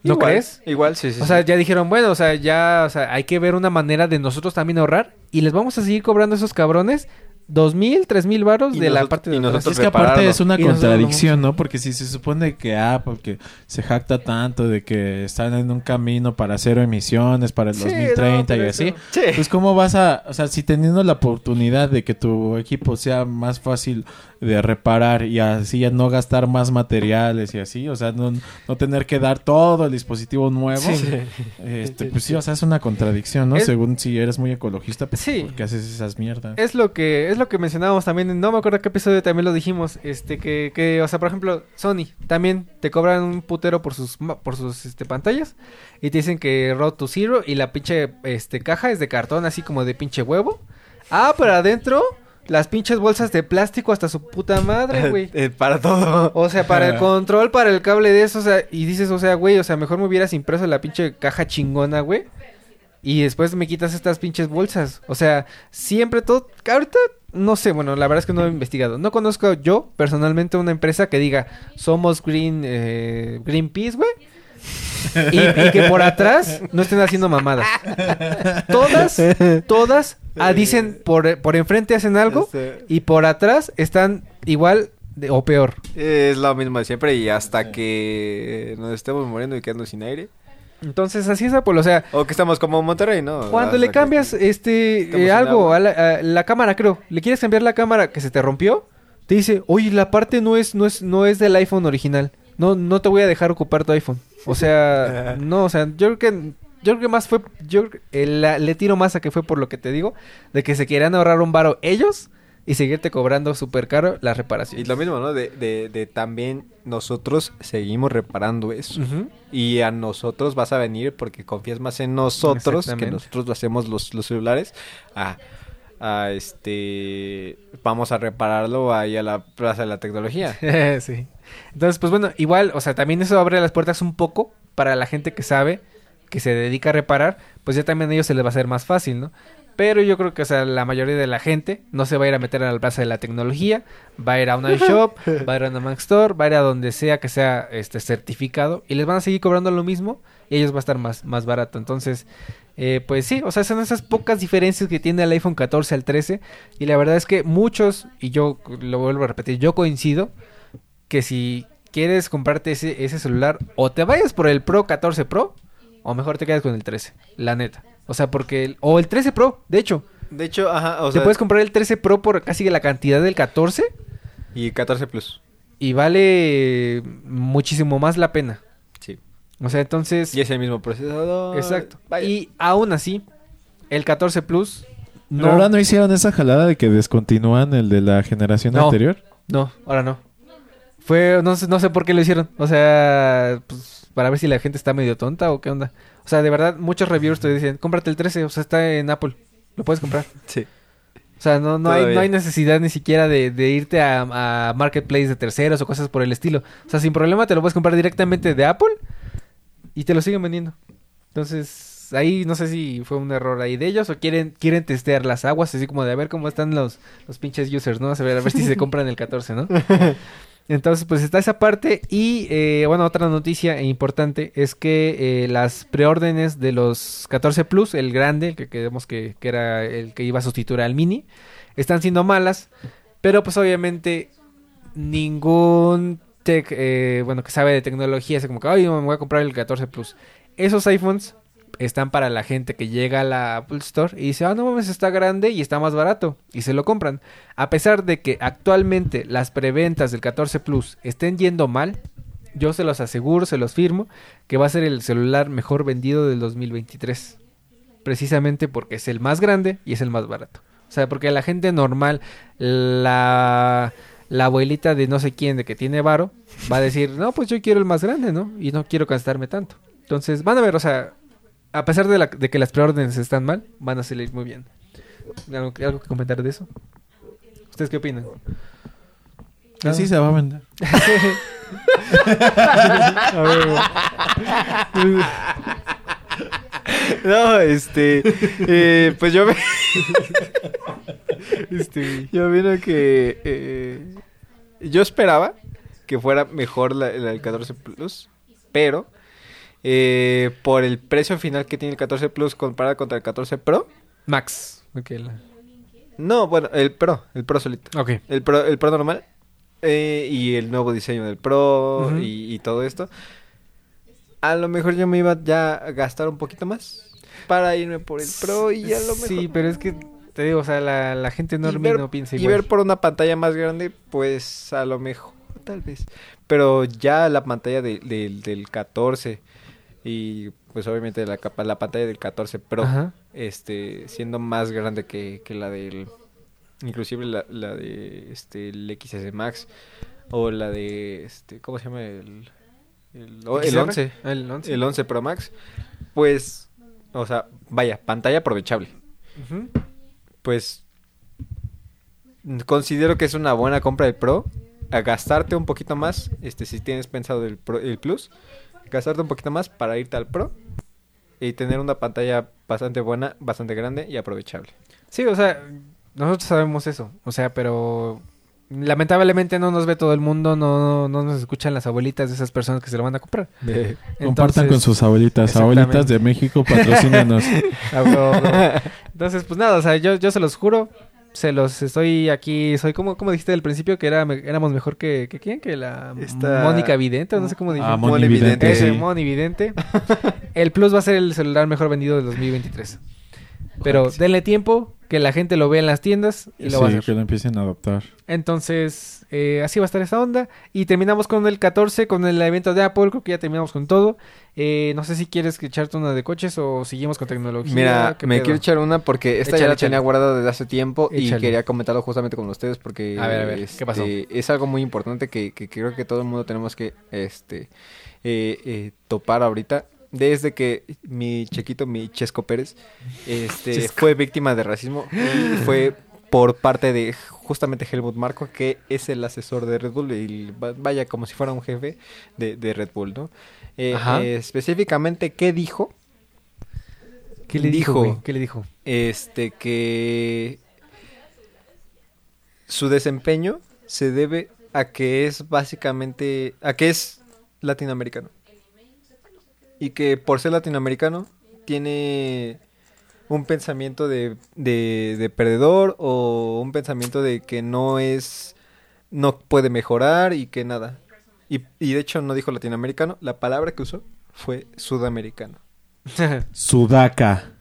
¿No Igual, crees? Igual, sí, sí. O sea, ya dijeron, bueno, o sea, ya, o sea, hay que ver una manera de nosotros también ahorrar y les vamos a seguir cobrando a esos cabrones dos mil, tres mil varos de la parte y de nosotros Es que aparte repararlo. es una contradicción, ¿no? Porque si se supone que Apple que se jacta tanto de que están en un camino para cero emisiones para el Sí, 2030 no, y así, Sí. pues cómo vas a, o sea, si teniendo la oportunidad de que tu equipo sea más fácil de reparar y así ya no gastar más materiales y así, o sea, no, no tener que dar todo el dispositivo nuevo, este, pues sí, o sea, es una contradicción, ¿no? Es- Según si eres muy ecologista, pues Sí. ¿por qué haces esas mierdas? Es lo que es lo que mencionábamos también, en- no me acuerdo qué episodio también lo dijimos, este que, que o sea, por ejemplo, Sony también te cobran un putero por sus por sus este pantallas y te dicen que Road to Zero y la pinche este caja es de cartón así como de pinche huevo. Ah, pero adentro las pinches bolsas de plástico hasta su puta madre, (laughs) güey. Eh, para todo. O sea, para el (laughs) control, para el cable de eso, o sea, y dices, o sea, güey, o sea, mejor me hubieras impreso la pinche caja chingona, güey. Y después me quitas estas pinches bolsas. O sea, siempre todo. Ahorita, no sé, bueno, la verdad es que no he investigado. No conozco yo, personalmente, una empresa que diga, somos Green, eh, Greenpeace, güey. Y, y que por atrás no estén haciendo mamadas. Todas, todas ah, dicen por, por enfrente hacen algo Este, y por atrás están igual de- o peor. Es lo mismo de siempre y hasta que nos estemos muriendo y quedando sin aire. Entonces así es Apple, o sea, O que estamos como Monterrey, ¿no? cuando le cambias este eh, algo a la, a la cámara, creo, le quieres cambiar la cámara que se te rompió, te dice, "Oye, la parte no es no es no es del iPhone original. No no te voy a dejar ocupar tu iPhone." O sea, (laughs) no, o sea, yo creo que yo creo que más fue yo eh, la- le tiro más a que fue por lo que te digo, de que se querían ahorrar un varo ellos y seguirte cobrando súper caro las Y reparaciones. lo mismo, ¿no? De, de, de también nosotros seguimos reparando eso. Y a nosotros vas a venir porque confías más en nosotros, que nosotros lo hacemos los, los celulares. A, a este. Vamos a repararlo ahí a la plaza de la tecnología. (laughs) sí. Entonces, pues bueno, igual, o sea, también eso abre las puertas un poco para la gente que sabe, que se dedica a reparar, pues ya también a ellos se les va a hacer más fácil, ¿no? Pero yo creo que, o sea, la mayoría de la gente no se va a ir a meter a la plaza de la tecnología, va a ir a un iShop, (laughs) va a ir a una Mac Store, va a ir a donde sea que sea este certificado y les van a seguir cobrando lo mismo y ellos va a estar más, más barato. Entonces, eh, pues sí, o sea, son esas pocas diferencias que tiene el iPhone 14 al 13 y la verdad es que muchos, y yo lo vuelvo a repetir, yo coincido que si quieres comprarte ese, ese celular, o te vayas por el Pro 14 Pro, o mejor te quedas con el 13, la neta. O sea, porque... El, o el 13 Pro, de hecho. De hecho, ajá, o te sea. puedes comprar el 13 Pro por casi la cantidad del 14 Y 14 Plus. y vale muchísimo más la pena. Sí. O sea, entonces... Y es el mismo procesador. Exacto. Vaya. Y aún así, el 14 Plus... ¿Pero ahora no hicieron esa jalada de que descontinúan el de la generación No. anterior? No, ahora no. Fue, no sé, no sé por qué lo hicieron. O sea, pues, para ver si la gente está medio tonta o qué onda. O sea, de verdad, muchos reviewers te dicen, cómprate el 13, o sea, está en Apple. Lo puedes comprar. (laughs) Sí. O sea, no, no, hay, no hay necesidad ni siquiera de, de irte a, a Marketplace de terceros o cosas por el estilo. O sea, sin problema te lo puedes comprar directamente de Apple y te lo siguen vendiendo. Entonces, ahí no sé si fue un error ahí de ellos o quieren quieren testear las aguas, así como de a ver cómo están los, los pinches users, ¿no? A ver, a ver si se (laughs) compran el 14, ¿no? (laughs) Entonces, pues está esa parte. Y eh, bueno, otra noticia importante es que eh, las preórdenes de los 14 Plus, el grande, que creemos que, que era el que iba a sustituir al mini, están siendo malas. Pero pues obviamente ningún tech, eh, bueno, que sabe de tecnología, es como que, ay, me voy a comprar el 14 Plus. Esos iPhones están para la gente que llega a la Apple Store y dice, ah, no mames, está grande y está más barato. Y se lo compran. A pesar de que actualmente las preventas del 14 Plus estén yendo mal, yo se los aseguro, se los firmo, que va a ser el celular mejor vendido del 2023. Precisamente porque es el más grande y es el más barato. O sea, porque la gente normal, la, la abuelita de no sé quién, de que tiene varo, va a decir, no, pues yo quiero el más grande, ¿no? Y no quiero gastarme tanto. Entonces, van a ver, o sea, a pesar de, la- de que las preórdenes están mal, van a salir muy bien. ¿Algo, algo que comentar de eso? ¿Ustedes qué opinan? Así se va a vender. (laughs) (laughs) A ver, No, este. eh, pues yo me. este, Yo vino que. eh, yo esperaba que fuera mejor la, la del 14 Plus, pero. Eh, por el precio final que tiene el 14 Plus comparado contra el 14 Pro. Max. La- No, bueno, el Pro, el Pro solito. ok. El Pro, el Pro normal. eh, y el nuevo diseño del Pro y, y todo esto. A lo mejor yo me iba ya a gastar un poquito más para irme por el Pro y a lo mejor. Sí, pero es que te digo, o sea, la, la gente y normie ver, no piensa y igual. ver por una pantalla más grande, pues a lo mejor, tal vez. Pero ya la pantalla de- del- del 14 y pues obviamente la, capa- la pantalla del 14 Pro, Ajá. este, siendo más grande que, que la del, inclusive la, la de este, el XS Max o la de, este, ¿cómo se llama? El, el, o- el XR? 11. Ah, El 11. El 11 Pro Max, pues, o sea, vaya, pantalla aprovechable pues considero que es una buena compra el Pro. A gastarte un poquito más, este, si tienes pensado el, Pro- el Plus, gastarte un poquito más para irte al Pro y tener una pantalla bastante buena, bastante grande y aprovechable. Sí, o sea, nosotros sabemos eso. O sea, pero lamentablemente no nos ve todo el mundo, no, no nos escuchan las abuelitas de esas personas que se lo van a comprar. (laughs) Compartan con sus abuelitas. Abuelitas de México, patrocínanos. (laughs) Entonces, pues nada, o sea, yo, yo se los juro, se los estoy aquí, soy como, como dijiste al principio que era, me- éramos mejor que, que quién, que la Esta- Mónica Vidente, o no sé cómo dije. Ah, Moni Vidente. Vidente. Ese sí. Moni Vidente. (laughs) El Plus va a ser el celular mejor vendido del 2023. Pero sí. denle tiempo, que la gente lo vea en las tiendas y lo va a Sí, hacer. que lo empiecen a adoptar. Entonces, eh, así va a estar esta onda. Y terminamos con el 14, con el evento de Apple. Creo que ya terminamos con todo. Eh, no sé si quieres echarte una de coches o seguimos con tecnología. Mira, ¿Qué me pedo? quiero echar una porque esta Échale, ya la échale. tenía guardada desde hace tiempo y quería comentarlo justamente con ustedes porque A ver, a ver, ¿qué pasó? este, es algo muy importante que, que creo que todo el mundo tenemos que este eh, eh, topar ahorita. Desde que mi chiquito, mi Chesco Pérez, este, Chesco. fue víctima de racismo fue por parte de justamente Helmut Marko, que es el asesor de Red Bull y va- vaya como si fuera un jefe de, de Red Bull, ¿no? Eh, eh, específicamente, ¿qué dijo? ¿Qué le dijo? dijo-? ¿Qué le dijo? este que su desempeño se debe a que es básicamente a que es latinoamericano y que por ser latinoamericano tiene un pensamiento de, de, de perdedor o un pensamiento de que no es no puede mejorar y que nada y, y de hecho no dijo latinoamericano la palabra que usó fue sudamericano (laughs) Sudaca.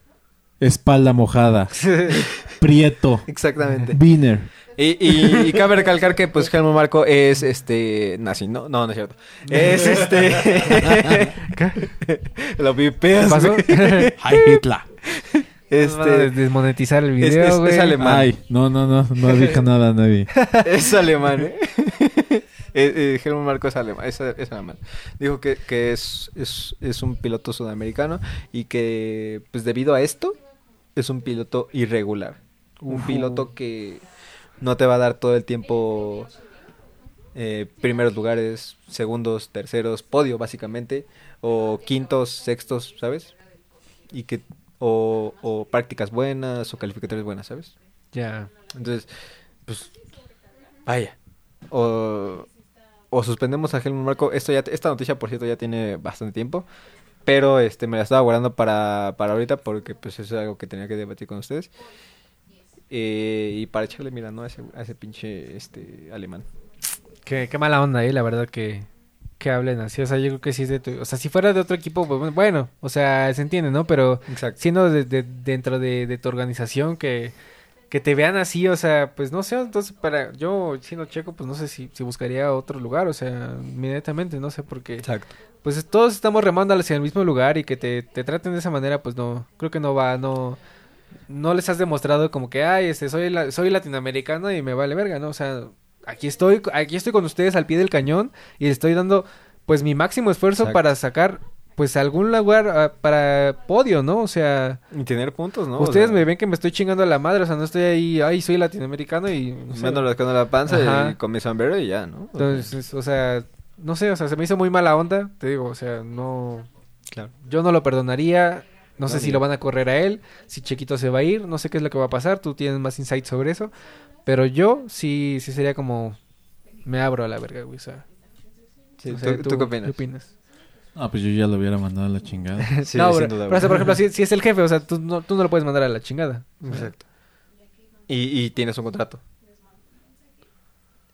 Espalda mojada. (laughs) Prieto. exactamente Biner. Y, y, y cabe recalcar que pues Helmut Marco es este nazi, no, no, no es cierto. Es este (laughs) lo ¿Qué vipeas, pasó? güey. (laughs) Hi Hitler. Este desmonetizar el video, es- güey. es alemán. Ay, no, no, no. No dije nada a nadie. (laughs) es alemán, ¿eh? Eh, eh, Helmut Marco es alemán, es, es alemán. Dijo que, que es, es, es un piloto sudamericano y que pues debido a esto es un piloto irregular. Un piloto que no te va a dar todo el tiempo eh, primeros lugares, segundos, terceros, podio básicamente, o quintos, sextos, ¿sabes? Y que o, o prácticas buenas o calificatorias buenas, ¿sabes? Ya. Entonces, pues vaya. O, o suspendemos a Helmut Marco. Esto ya, esta noticia, por cierto, ya tiene bastante tiempo. Pero este me la estaba guardando para, para ahorita porque pues eso es algo que tenía que debatir con ustedes. Eh, y para echarle mira, ¿no? A ese, a ese pinche este alemán. Qué, qué mala onda, eh, la verdad que... que hablen así. O sea, yo creo que sí es de tu... O sea, si fuera de otro equipo, pues bueno, o sea, se entiende, ¿no? Pero Exacto. siendo de- de- dentro de, de tu organización que, que te vean así, o sea, pues no sé, entonces para yo siendo checo, pues no sé si, si buscaría otro lugar, o sea, inmediatamente, no sé, porque Exacto. pues todos estamos remando hacia el mismo lugar y que te, te traten de esa manera, pues no, creo que no va, no, no les has demostrado como que, ay, este, soy, la- soy latinoamericano y me vale verga, ¿no? O sea, aquí estoy, aquí estoy con ustedes al pie del cañón y estoy dando, pues, mi máximo esfuerzo Exacto. para sacar, pues, algún lugar ah, para podio, ¿no? O sea, Y tener puntos, ¿no? O ustedes sea, me ven que me estoy chingando a la madre, o sea, no estoy ahí, ay, soy latinoamericano y... no sé. Me ando rascando la panza Ajá. y con mi sombrero y ya, ¿no? O sea, Entonces, o sea, no sé, o sea, se me hizo muy mala onda, te digo, o sea, no... claro. Yo no lo perdonaría. No sé si lo van a correr a él, si Chequito se va a ir, no sé qué es lo que va a pasar, tú tienes más insight sobre eso. Pero yo sí, sí sería como... Me abro a la verga, güey. O sea, Sí, no sé, ¿tú, tú qué opinas? Ah, pues yo ya lo hubiera mandado a la chingada. (laughs) Sí, no, pero, pero, o sea, por ejemplo, si, si es el jefe, o sea, tú no, tú no lo puedes mandar a la chingada. Exacto. Y, y tienes un contrato.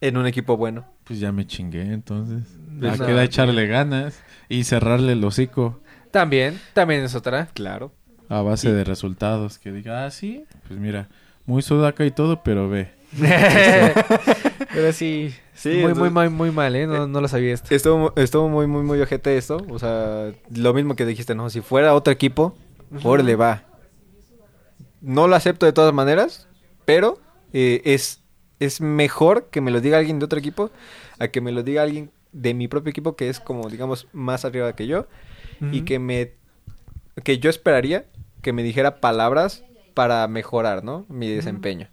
En un equipo bueno. Pues ya me chingué, entonces. Pues Ya no, queda echarle ganas y cerrarle el hocico También, también es otra. Claro. a base Y- de resultados. Que diga, ah, sí, pues mira, muy sudaca y todo, pero ve. (laughs) pero sí, Sí, muy, muy, entonces- muy, muy mal, ¿eh? No, no lo sabía esto. Estuvo, estuvo muy, muy, muy ojete esto. O sea, lo mismo que dijiste, ¿no? Si fuera otro equipo, órale, va. No lo acepto de todas maneras, pero eh, es, es mejor que me lo diga alguien de otro equipo a que me lo diga alguien de mi propio equipo que es como, digamos, más arriba que yo. Y que me... Que yo esperaría que me dijera palabras para mejorar, ¿no? Mi desempeño.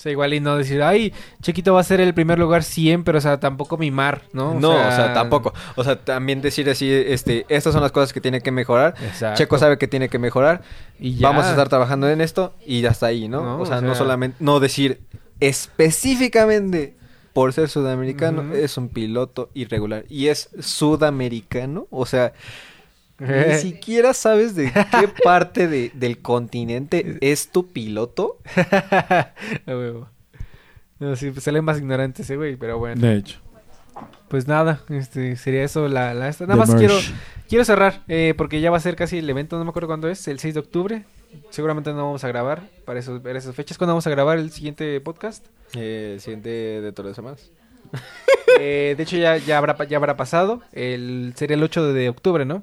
O sea, igual y no decir, ay, Chequito va a ser el primer lugar siempre, o sea, tampoco mimar, ¿no? No, o sea, tampoco. O sea, también decir así, este, estas son las cosas que tiene que mejorar. Exacto. Checo sabe que tiene que mejorar. Y ya. Vamos a estar trabajando en esto y hasta ahí, ¿no? No, o, sea, o no solamente, no decir específicamente por ser sudamericano es un piloto irregular y es sudamericano, o sea, ni siquiera sabes de qué (laughs) parte de- del continente es tu piloto. (laughs) A huevo. No, sí, pues sale más ignorante ese güey, pero bueno. De hecho. Pues nada, este sería eso la, la esta. Nada The más merch. quiero quiero cerrar eh, porque ya va a ser casi el evento, no me acuerdo cuándo es, el 6 de octubre. Seguramente no vamos a grabar para, esos, para esas fechas. ¿Cuándo vamos a grabar el siguiente podcast? Eh, siguiente de todas las semanas. (laughs) Eh, de hecho ya, ya, habrá, ya habrá pasado. El, sería el 8 de octubre, ¿no?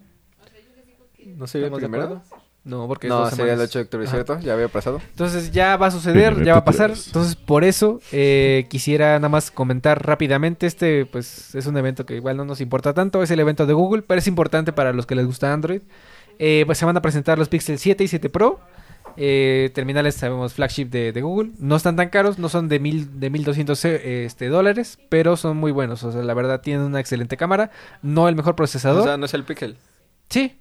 ¿No sería el ¿Estamos de acuerdo? No, porque es No, dos sería el semanas. 8 de octubre, Ajá. ¿cierto? Ya había pasado. Entonces ya va a suceder, ya va a pasar. Entonces por eso eh, quisiera nada más comentar rápidamente. Este pues es un evento que igual no nos importa tanto. Es el evento de Google, pero es importante para los que les gusta Android. Eh, pues se van a presentar los Pixel 7 y 7 Pro. Eh, terminales sabemos flagship de, de Google. No están tan caros, no son de mil de 1200 eh, este, dólares, pero son muy buenos. O sea, la verdad tienen una excelente cámara. No el mejor procesador. O sea, no es el Pixel, sí.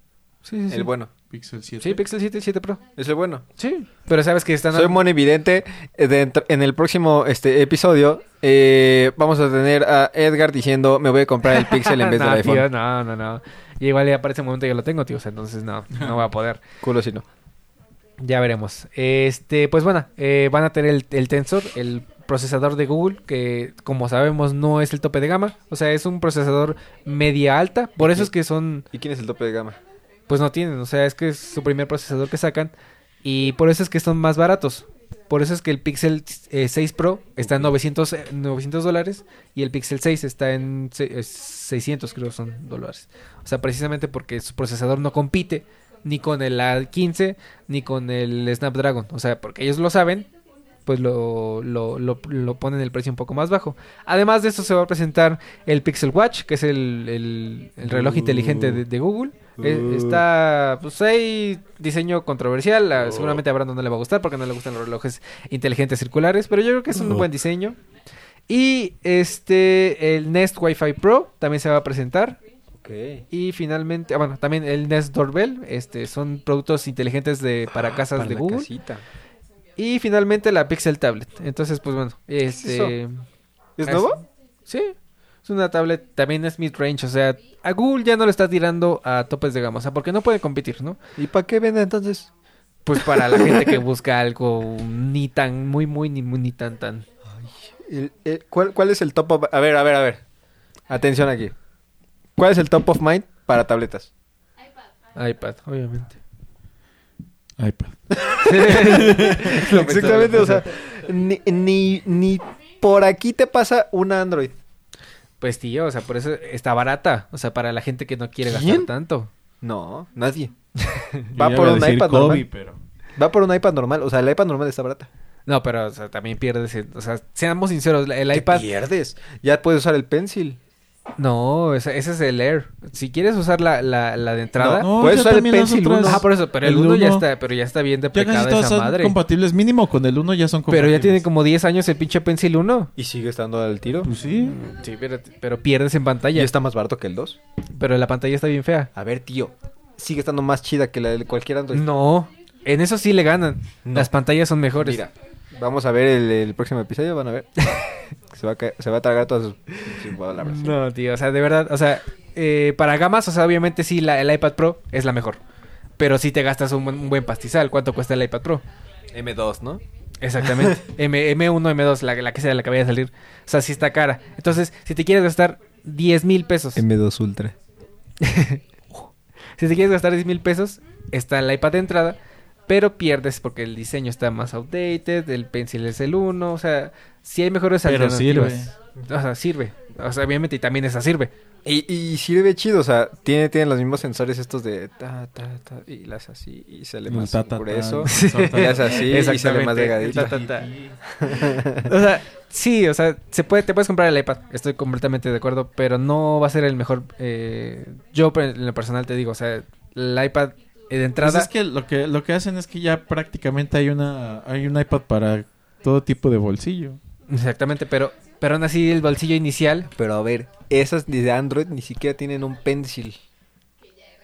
Sí, sí, sí. el bueno. Pixel 7. Sí, Pixel 7 y 7 Pro. Es el bueno. Sí. Pero sabes que están... Soy monividente. Eh, dentro- en el próximo este episodio eh, vamos a tener a Edgar diciendo me voy a comprar el Pixel en vez (laughs) del no, iPhone. tío, no, no, no. Y igual ya aparece un momento que lo tengo, tío. O sea, entonces no, no voy a poder. (laughs) Culo si no. Ya veremos. Este, pues bueno, eh, van a tener el, el Tensor, el procesador de Google, que como sabemos no es el tope de gama. O sea, es un procesador media alta. Por eso es que son, ¿Y quién es el tope de gama? Pues no tienen. O sea, es que es su primer procesador que sacan. Y por eso es que son más baratos. Por eso es que el Pixel eh, 6 Pro está en 900, eh, 900 dólares y el Pixel 6 está en se- eh, 600 creo son dólares. O sea, precisamente porque su procesador no compite ni con el A15 ni con el Snapdragon. O sea, porque ellos lo saben, pues lo, lo, lo, lo ponen el precio un poco más bajo. Además de esto se va a presentar el Pixel Watch, que es el, el- el reloj Uh. inteligente de, de Google. Eh, Uh. está, pues hay diseño controversial. a- Seguramente a Brandon no le va a gustar porque no le gustan los relojes inteligentes circulares. Pero yo creo que es un buen diseño. Y este, el Nest Wi-Fi Pro también se va a presentar. Y finalmente, ah, bueno, también el Nest Doorbell. Este, son productos inteligentes de, para casas Para de Google. casita. Y finalmente la Pixel Tablet. Entonces, pues bueno, este... ¿Es Es- nuevo? Sí, es una tablet, también es mid-range, o sea, a Google ya no le está tirando a topes de gama, o sea, porque no puede competir, ¿no? ¿Y para qué vende entonces? Pues para la gente que (laughs) busca algo ni tan, muy, muy, ni, muy, ni tan, tan. El- el- ¿cuál, ¿Cuál es el top? of- A ver, a ver, a ver. Atención aquí. ¿Cuál es el top of mind para tabletas? iPad, obviamente. iPad. (laughs) Exactamente, o sea, ni, ni, ni por aquí te pasa una Android. Pues tío, o sea, por eso está barata. O sea, para la gente que no quiere gastar tanto. No, nadie. (laughs) Va por un iPad Kobe, normal. pero... Va por un iPad normal. O sea, el iPad normal está barata. No, pero o sea, también pierdes. el- o sea, seamos sinceros, el ¿Qué iPad. pierdes? Ya puedes usar el pencil. No, ese, ese es el Air. Si quieres usar la, la, la de entrada. No, Puedes ya usar el Pencil otras- uno. Ajá, por eso, pero el, el 1 ya está, pero ya está bien Ya deprecada casi todas esa son madre. compatibles. Mínimo con el 1 ya son Pero compatibles. ya tiene como 10 años el pinche Pencil 1. Y sigue estando al tiro. Pues sí. Sí, pero, pero pierdes en Y pantalla. está más barato que el 2. Pero la pantalla está bien fea. A ver, tío. Sigue estando más chida que la de cualquier Android. No, en eso sí le ganan. No. Las pantallas son mejores. Mira, vamos a ver el, el próximo episodio. Van a ver. (laughs) se, va a caer- se va a tragar todas sus sus palabras. No, tío, o sea, de verdad, o sea, eh, para gamas, o sea, obviamente sí, la, el iPad Pro es la mejor. Pero si te gastas un, buen- un buen pastizal, ¿cuánto cuesta el iPad Pro? M2, ¿no? Exactamente. (laughs) M, M1, M2, la, la que sea la que vaya a salir. O sea, sí está cara. Entonces, si te quieres gastar 10 mil pesos, M2 Ultra. (laughs) si te quieres gastar 10 mil pesos, está el iPad de entrada, pero pierdes porque el diseño está más outdated, el pencil es el 1, o sea, sí hay mejores Pero alternativas. O sea, sirve. O sea, obviamente, y también esa sirve. Y, y sirve chido, o sea, tiene, tiene los mismos sensores estos de ta, ta, ta, y las así, y sale más ta, ta, grueso, (laughs) y las así, y sale Exactamente. más delgadito. Ta, ta, ta. (laughs) O sea, sí, o sea, se puede, te puedes comprar el iPad, estoy completamente de acuerdo, pero no va a ser el mejor. eh, yo en lo personal te digo, o sea, el iPad de entrada. Pues es que lo que lo que hacen es que ya prácticamente hay una hay un iPad para todo tipo de bolsillo. Exactamente, pero, pero aún así el bolsillo inicial, Pero a ver, esas de Android ni siquiera tienen un pencil.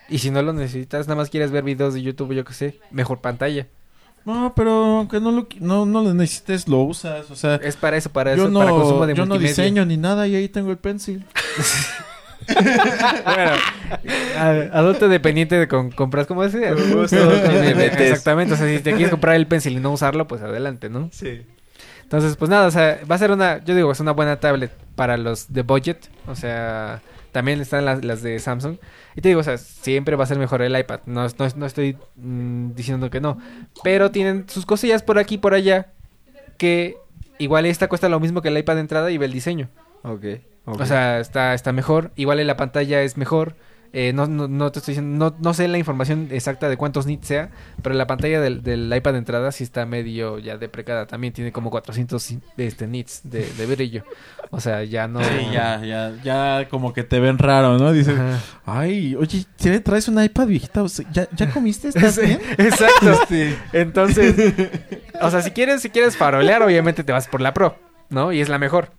y si no lo necesitas, nada más quieres ver videos de YouTube, yo qué sé, mejor pantalla. No, pero aunque no lo no, no lo necesites, lo usas, o sea, Es para eso, para eso, no para consumo de yo no multimedia. diseño ni nada y ahí tengo el pencil. (laughs) bueno, adulto dependiente de con, compras como ese. Justo, Exactamente, o sea, si te quieres comprar el pencil y no usarlo, pues adelante, ¿no? Sí. Entonces, pues nada, o sea, va a ser una, yo digo, es una buena tablet para los de budget, o sea, también están las, las de Samsung. Y te digo, o sea, siempre va a ser mejor el iPad, no, no, no estoy mm, diciendo que no, pero tienen sus cosillas por aquí y por allá que igual esta cuesta lo mismo que el iPad de entrada y ve el diseño. Ok. O sea, está, está mejor. Igual en la pantalla es mejor. Eh, no, no, no te estoy diciendo, no, no sé la información exacta de cuántos nits sea, pero la pantalla del, del iPad de entrada sí está medio ya deprecada. También tiene como 400 este, nits de, de brillo. O sea, ya no. Sí, ya, ya, ya como que te ven raro, ¿no? Dices, Ajá. ay, oye, ¿te traes un iPad viejita? O sea, ¿Ya, ya comiste? ¿Estás Sí, bien? (laughs) Exacto. Sí. Entonces, (laughs) o sea, si quieres, si quieres farolear, obviamente te vas por la Pro, ¿no? Y es la mejor.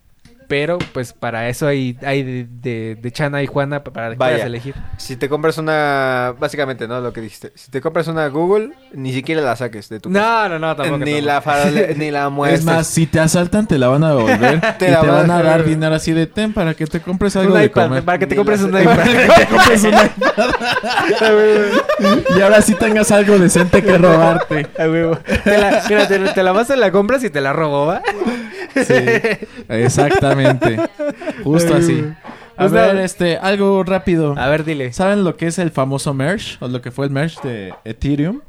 Pero, pues, para eso hay, hay de, de, de Chana y Juana para que Vaya. puedas elegir. Si te compras una, básicamente, ¿no? Lo que dijiste. Si te compras una Google, ni siquiera la saques de tu No, no, no, tampoco. ni tampoco. la farole- (laughs) ni la muestres. Es más, si te asaltan, te la van a devolver. (laughs) Te y la te van a dar dinero así de ten para que te compres algo un de iPad, comer. para que te Ni compres la un (laughs) iPad. Para que te compres un iPad. y ahora sí tengas algo decente que robarte. A huevo. Te la, mira, te, te la vas a la compras y te la robo, ¿va? Sí, exactamente. Justo así. A Pues ver, nada. este, algo rápido. A ver, dile. ¿Saben lo que es el famoso merge? O lo que fue el merge de Ethereum.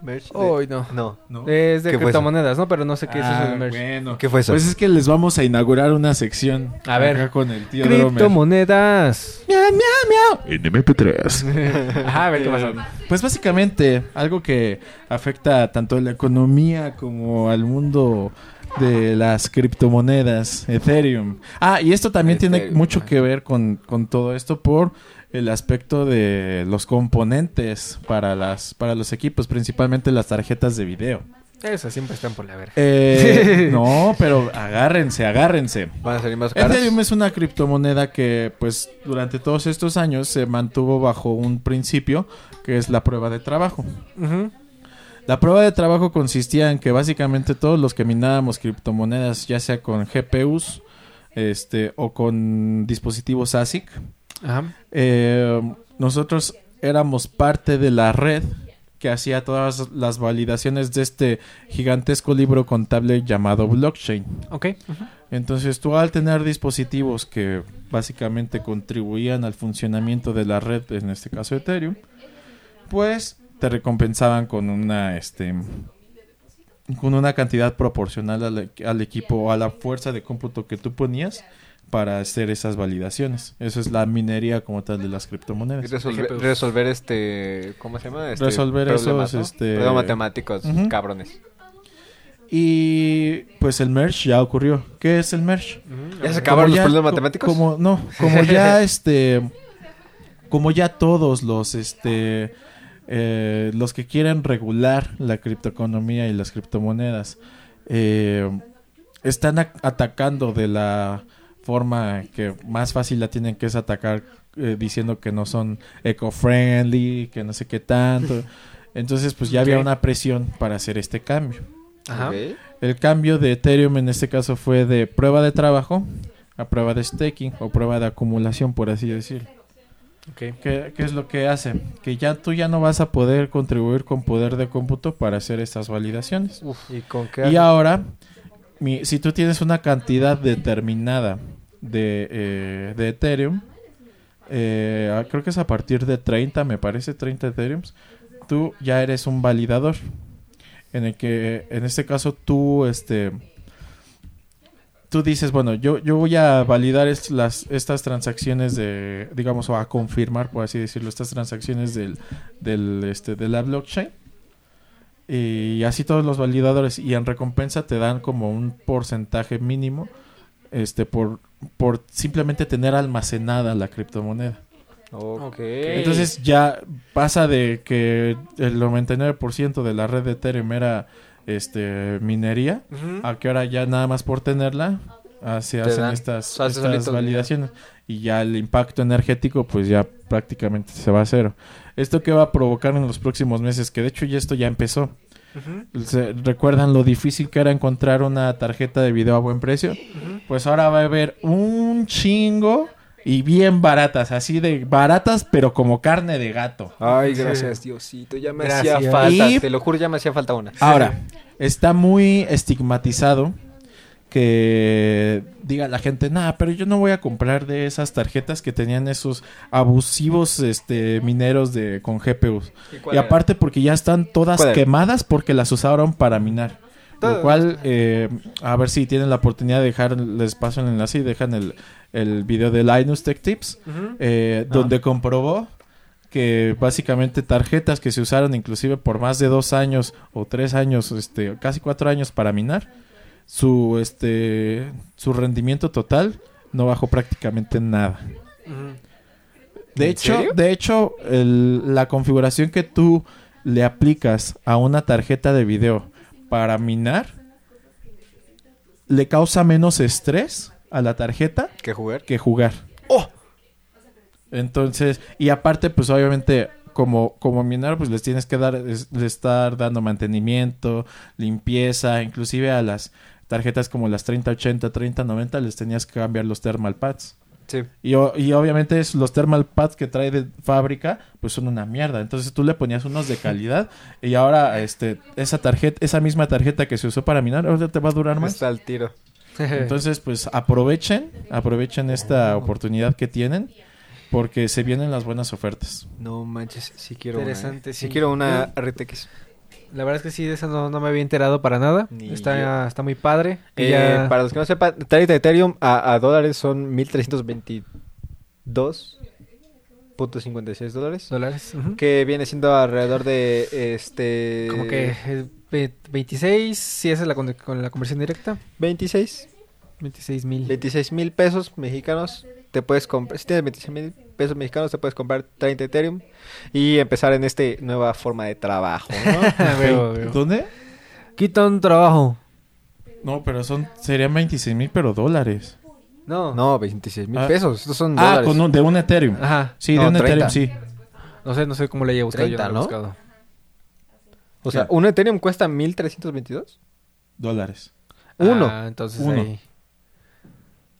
Merch de- Hoy no. No. ¿No? Es de criptomonedas, ¿no? Pero no sé qué es eso Ah, de merch. bueno. ¿Qué fue eso? Pues es que les vamos a inaugurar una sección. A ver. Acá con el tío. Criptomonedas. Miau, miau, miau. En MP3. (laughs) Ajá, a ver qué pasó. Pues básicamente algo que afecta tanto a la economía como al mundo de las criptomonedas, Ethereum. Ah, y esto también tiene mucho que ver con, con todo esto por el aspecto de los componentes para las para los equipos, principalmente las tarjetas de video. Eso siempre están por la verga. Eh, (laughs) no, pero agárrense, agárrense. Van a salir más caras. Ethereum es una criptomoneda que, pues, durante todos estos años se mantuvo bajo un principio que es la prueba de trabajo. La prueba de trabajo consistía en que básicamente todos los que minábamos criptomonedas, ya sea con GPUs este, o con dispositivos ASIC, Ajá. eh, nosotros éramos parte de la red que hacía todas las validaciones de este gigantesco libro contable llamado blockchain. Ok. Entonces tú al tener dispositivos que básicamente contribuían al funcionamiento de la red, en este caso Ethereum, pues te recompensaban con una este con una cantidad proporcional al, al equipo o a la fuerza de cómputo que tú ponías para hacer esas validaciones. Eso es la minería como tal de las criptomonedas. resolver, resolver este, ¿cómo se llama? Este, Resolver esos, ¿no? este- Problemas matemáticos, cabrones. Y pues el merge ya ocurrió. ¿Qué es el merge? ¿Ya se Como acabaron los ya- problemas co- matemáticos? Como no, como ya (laughs) este como ya todos los este eh, los que quieren regular la criptoeconomía y las criptomonedas eh, están atacando de la forma que más fácil la tienen que es atacar eh, diciendo que no son eco-friendly, que no sé qué tanto. (laughs) Entonces, pues ya había una presión para hacer este cambio. Ajá. El cambio de Ethereum en este caso fue de prueba de trabajo a prueba de staking o prueba de acumulación, por así decirlo. Ok. ¿Qué, qué es lo que hace? Que ya tú ya no vas a poder contribuir con poder de cómputo para hacer estas validaciones. ¿Y con qué? Y ahora, mi- si tú tienes una cantidad determinada de, eh, de Ethereum, eh, ah, creo que es a partir de 30, me parece, 30 Ethereums, tú ya eres un validador. En el que, en este caso, tú, este, tú dices, bueno, yo, yo voy a validar es- las, estas transacciones de, digamos, o a confirmar, por así decirlo, estas transacciones del, del, este, de la blockchain. Y así todos los validadores. Y en recompensa te dan como un porcentaje mínimo este por, por simplemente tener almacenada la criptomoneda. Ok. Entonces ya pasa de que el 99% de la red de Ethereum era este minería Ujú. a que ahora ya nada más por tenerla ah, se Te hacen dan. estas, validaciones y ya el impacto energético pues ya prácticamente se va a cero. ¿Esto qué va a provocar en los próximos meses? Que de hecho ya esto ya empezó. Se- ¿Recuerdan lo difícil que era encontrar una tarjeta de video a buen precio? Pues ahora va a haber un chingo y bien baratas, así de baratas pero como carne de gato. Ay, Sí. gracias, Diosito. Ya me Gracias. hacía falta. Y- Te lo juro, ya me hacía falta una. Ahora, está muy estigmatizado que diga la gente, nah, pero yo no voy a comprar de esas tarjetas que tenían esos abusivos este mineros de con GPUs. Y aparte porque ya están todas quemadas porque las usaron para minar. Todas. Lo cual, eh, a ver si tienen la oportunidad de dejar, les paso el enlace y dejan el, el video de Linus Tech Tips, eh, Ah. donde comprobó que básicamente tarjetas que se usaron inclusive por más de dos años o tres años, este, casi cuatro años para minar, su, este, su rendimiento total no bajó prácticamente nada. De ¿En hecho, serio? de hecho, el- la configuración que tú le aplicas a una tarjeta de video para minar le causa menos estrés a la tarjeta ¿Qué jugar? que jugar. Entonces, y aparte, pues obviamente, como, como minar, pues les tienes que dar, es- le estar dando mantenimiento, limpieza, inclusive a las tarjetas como las 3080, 3090 les tenías que cambiar los thermal pads. Sí. Y, y obviamente es- los thermal pads que trae de fábrica, pues son una mierda. Entonces tú le ponías unos de calidad y ahora este esa tarjeta, esa misma tarjeta que se usó para minar, ahora te va a durar más. Está al tiro. (laughs) Entonces, pues aprovechen, aprovechen esta oportunidad que tienen porque se vienen las buenas ofertas. No manches, sí quiero Interesante, una. eh. sí. Sí quiero una RTX. La verdad es que sí, de eso no, no me había enterado para nada. Ni Está, yo. está muy padre. Eh, ya- Para los que no sepan, tarjeta de Ethereum a, a dólares son 1322.56 dólares. dólares. Ujú. Que viene siendo alrededor de este. Como que eh, 26, si esa es la con, con la conversión directa. 26. 26 mil. 26 mil pesos mexicanos. Te puedes comprar. Si tienes 26 mil pesos mexicanos, te puedes comprar 30 Ethereum. Y empezar en esta nueva forma de trabajo, ¿no? (laughs) Veo, veo. ¿Dónde? Quita un trabajo. No, pero son serían 26 mil, pero dólares. No. no, 26 mil Ah. pesos. Estos son Ah, dólares. con un- de un Ethereum. Ajá. Sí, No, de un 30. Ethereum, sí. No sé, no sé cómo le haya buscado. 30, yo no lo he ¿no? buscado. O sea, un Ethereum cuesta 1322. Dólares. Uno. Ah, entonces Uno. ahí.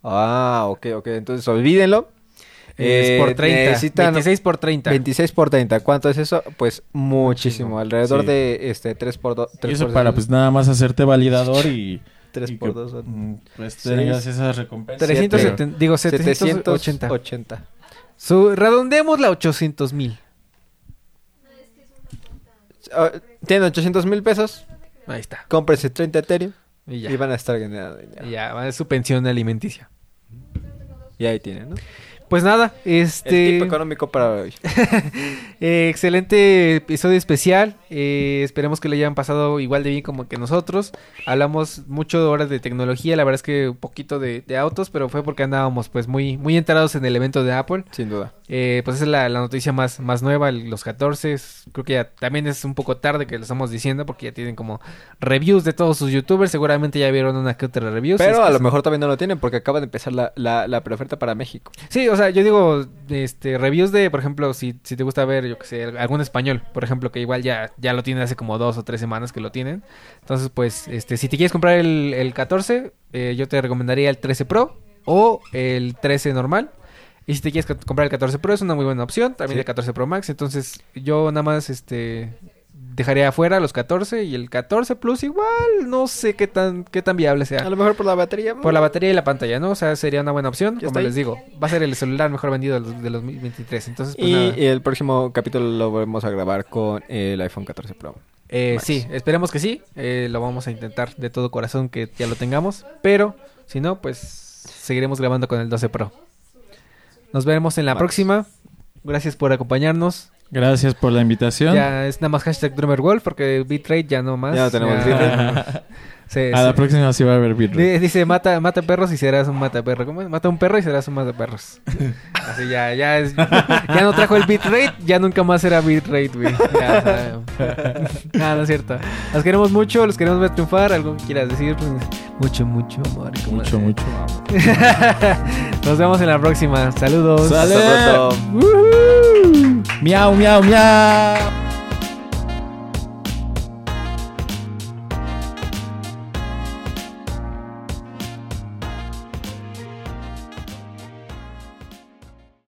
Ah, ok, ok. Entonces olvídenlo. Es Eh, por 30. necesitan 26 por 30. 26 por 30. ¿Cuánto es eso? Pues muchísimo. Alrededor Sí. de este 3 por 2. Y eso para pues nada más hacerte validador y (laughs) 3 Y por que, 2 mm, Pues tengas esas recompensas. 370, digo 780. 780. Su, redondeemos la 800 mil. Ah, Tienen 800 mil pesos, Ahí está. cómprese 30 Ethereum Y ya. y van a estar dinero. Y ya, va, es su pensión alimenticia. Y ahí tienen, ¿no? Pues nada, El este... tipo económico para hoy. (laughs) Eh, excelente episodio especial. Eh, esperemos que le hayan pasado igual de bien como que nosotros. Hablamos mucho horas de tecnología, la verdad es que un poquito de, de autos, pero fue porque andábamos pues muy, muy enterados en el evento de Apple. Sin duda. Eh, pues esa es la, la noticia más, más nueva, el- los 14. es- Creo que ya también es un poco tarde que lo estamos diciendo porque ya tienen como reviews de todos sus youtubers. Seguramente ya vieron una que otra review. Pero a lo son- mejor también no lo tienen porque acaba de empezar la, la, la preoferta para México. Sí, o sea, yo digo, este, reviews de, por ejemplo, si, si te gusta ver, yo que sé, algún español, por ejemplo, que igual ya, ya lo tienen hace como dos o tres semanas que lo tienen. Entonces, pues, este, si te quieres comprar el, el 14, eh, yo te recomendaría el 13 Pro o el 13 normal. Y si te quieres co- comprar el 14 Pro es una muy buena opción, también Sí. el 14 Pro Max. Entonces, yo nada más, este, dejaría afuera los 14 y el 14 Plus igual, no sé qué tan, qué tan viable sea. A lo mejor por la batería. Por la batería y la pantalla, ¿no? O sea, sería una buena opción. Como les digo, va a ser el celular mejor vendido de los, de los 2023. Entonces, pues Y nada. el próximo capítulo lo vamos a grabar con el iPhone 14 Pro. Eh, sí, esperemos que sí. Eh, lo vamos a intentar de todo corazón que ya lo tengamos. Pero si no, pues seguiremos grabando con el 12 Pro. Nos veremos en la Max. próxima. Gracias por acompañarnos. Gracias por la invitación. Ya es nada más hashtag DrummerWolf porque bitrate ya no más. Ya no tenemos bitrate. (laughs) Se- A se- la próxima sí va a haber bitrate. Di- Dice, mata, mata perros y serás un mata perro. ¿Cómo es? Mata un perro y serás un mata perros. (laughs) Así ya, ya es, ya no trajo el bitrate, ya nunca más será bitrate, güey. Ya, o sea, (laughs) Nada, no es cierto. Los queremos mucho, los queremos ver triunfar. ¿Algo que quieras decir? Pues, Mucho, mucho amor. Mucho, mucho. (laughs) Nos vemos en la próxima. Saludos. Sale. Hasta pronto. Miau, miau, miau.